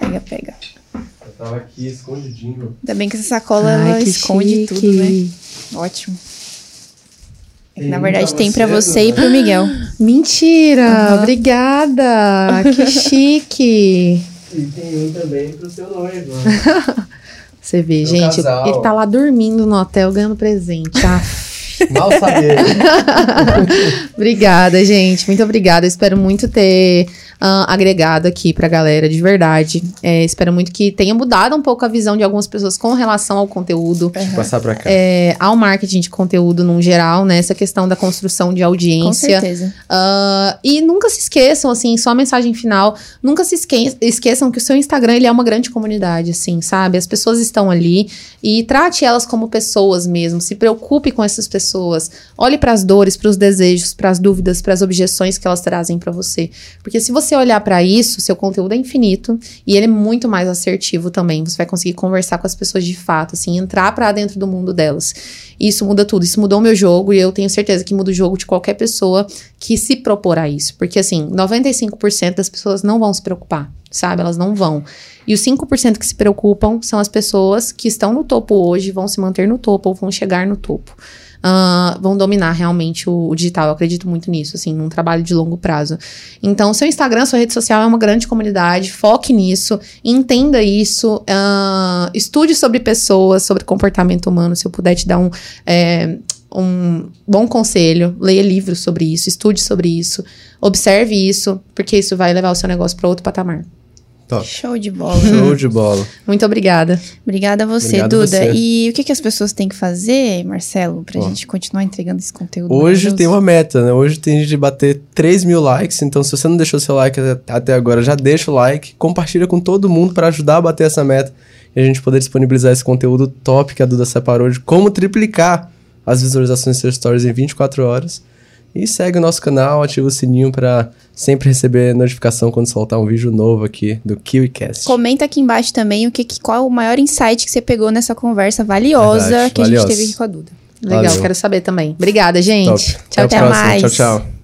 Pega, pega. Tava aqui escondidinho. Ainda bem que essa sacola Ai, ela que esconde chique. tudo, né? Ótimo. Tem Na verdade, tem pra você, você e pro Miguel. Mentira! Aham. Obrigada! Que chique! E tem um também pro seu noivo. Você vê, Meu gente, casal. ele tá lá dormindo no hotel ganhando presente. Ah, Mal sabia. obrigada, gente. Muito obrigada. Eu espero muito ter ah, agregado aqui pra galera, de verdade. É, espero muito que tenha mudado um pouco a visão de algumas pessoas com relação ao conteúdo. Vou passar pra cá. é, ao marketing de conteúdo num geral, né? Essa questão da construção de Com audiência. certeza. Ah, e nunca se esqueçam, assim, só a mensagem final, nunca se esque- esqueçam que o seu Instagram, ele é uma grande comunidade, assim, sabe? As pessoas estão ali e trate elas como pessoas mesmo, se preocupe com essas pessoas. Olhe para as dores, para os desejos, para as dúvidas, para as objeções que elas trazem para você. Porque se você olhar para isso, seu conteúdo é infinito e ele é muito mais assertivo também. Você vai conseguir conversar com as pessoas de fato, assim, entrar para dentro do mundo delas. Isso muda tudo. Isso mudou o meu jogo e eu tenho certeza que muda o jogo de qualquer pessoa que se propor a isso. Porque, assim, 95% das pessoas não vão se preocupar, sabe? Elas não vão. E os 5% que se preocupam são as pessoas que estão no topo hoje, vão se manter no topo ou vão chegar no topo. Ah, vão dominar realmente o, o digital. Eu acredito muito nisso, assim, num trabalho de longo prazo. Então, seu Instagram, sua rede social é uma grande comunidade, foque nisso, entenda isso, ah, estude sobre pessoas, sobre comportamento humano, se eu puder te dar um. é, um bom conselho, leia livros sobre isso, estude sobre isso, observe isso, porque isso vai levar o seu negócio para outro patamar. Top. Show de bola. Show de bola. Muito obrigada. Obrigada a você, Obrigado Duda. você. E o que, que as pessoas têm que fazer, Marcelo, pra Ó. gente continuar entregando esse conteúdo? Hoje tem uma meta, né? Hoje tem de bater 3 mil likes. Então, se você não deixou seu like até- até agora, já deixa o like. Compartilha com todo mundo para ajudar a bater essa meta. E a gente poder disponibilizar esse conteúdo top que a Duda separou de como triplicar as visualizações dos seus stories em 24 horas. E segue o nosso canal, ativa o sininho para sempre receber notificação quando soltar um vídeo novo aqui do KiwiCast. Comenta aqui embaixo também o que, qual o maior insight que você pegou nessa conversa valiosa Verdade, que a gente teve aqui com a Duda. Legal, Valeu. quero saber também. Obrigada, gente. Top. Tchau, Até a tchau. próxima. mais. Tchau, tchau.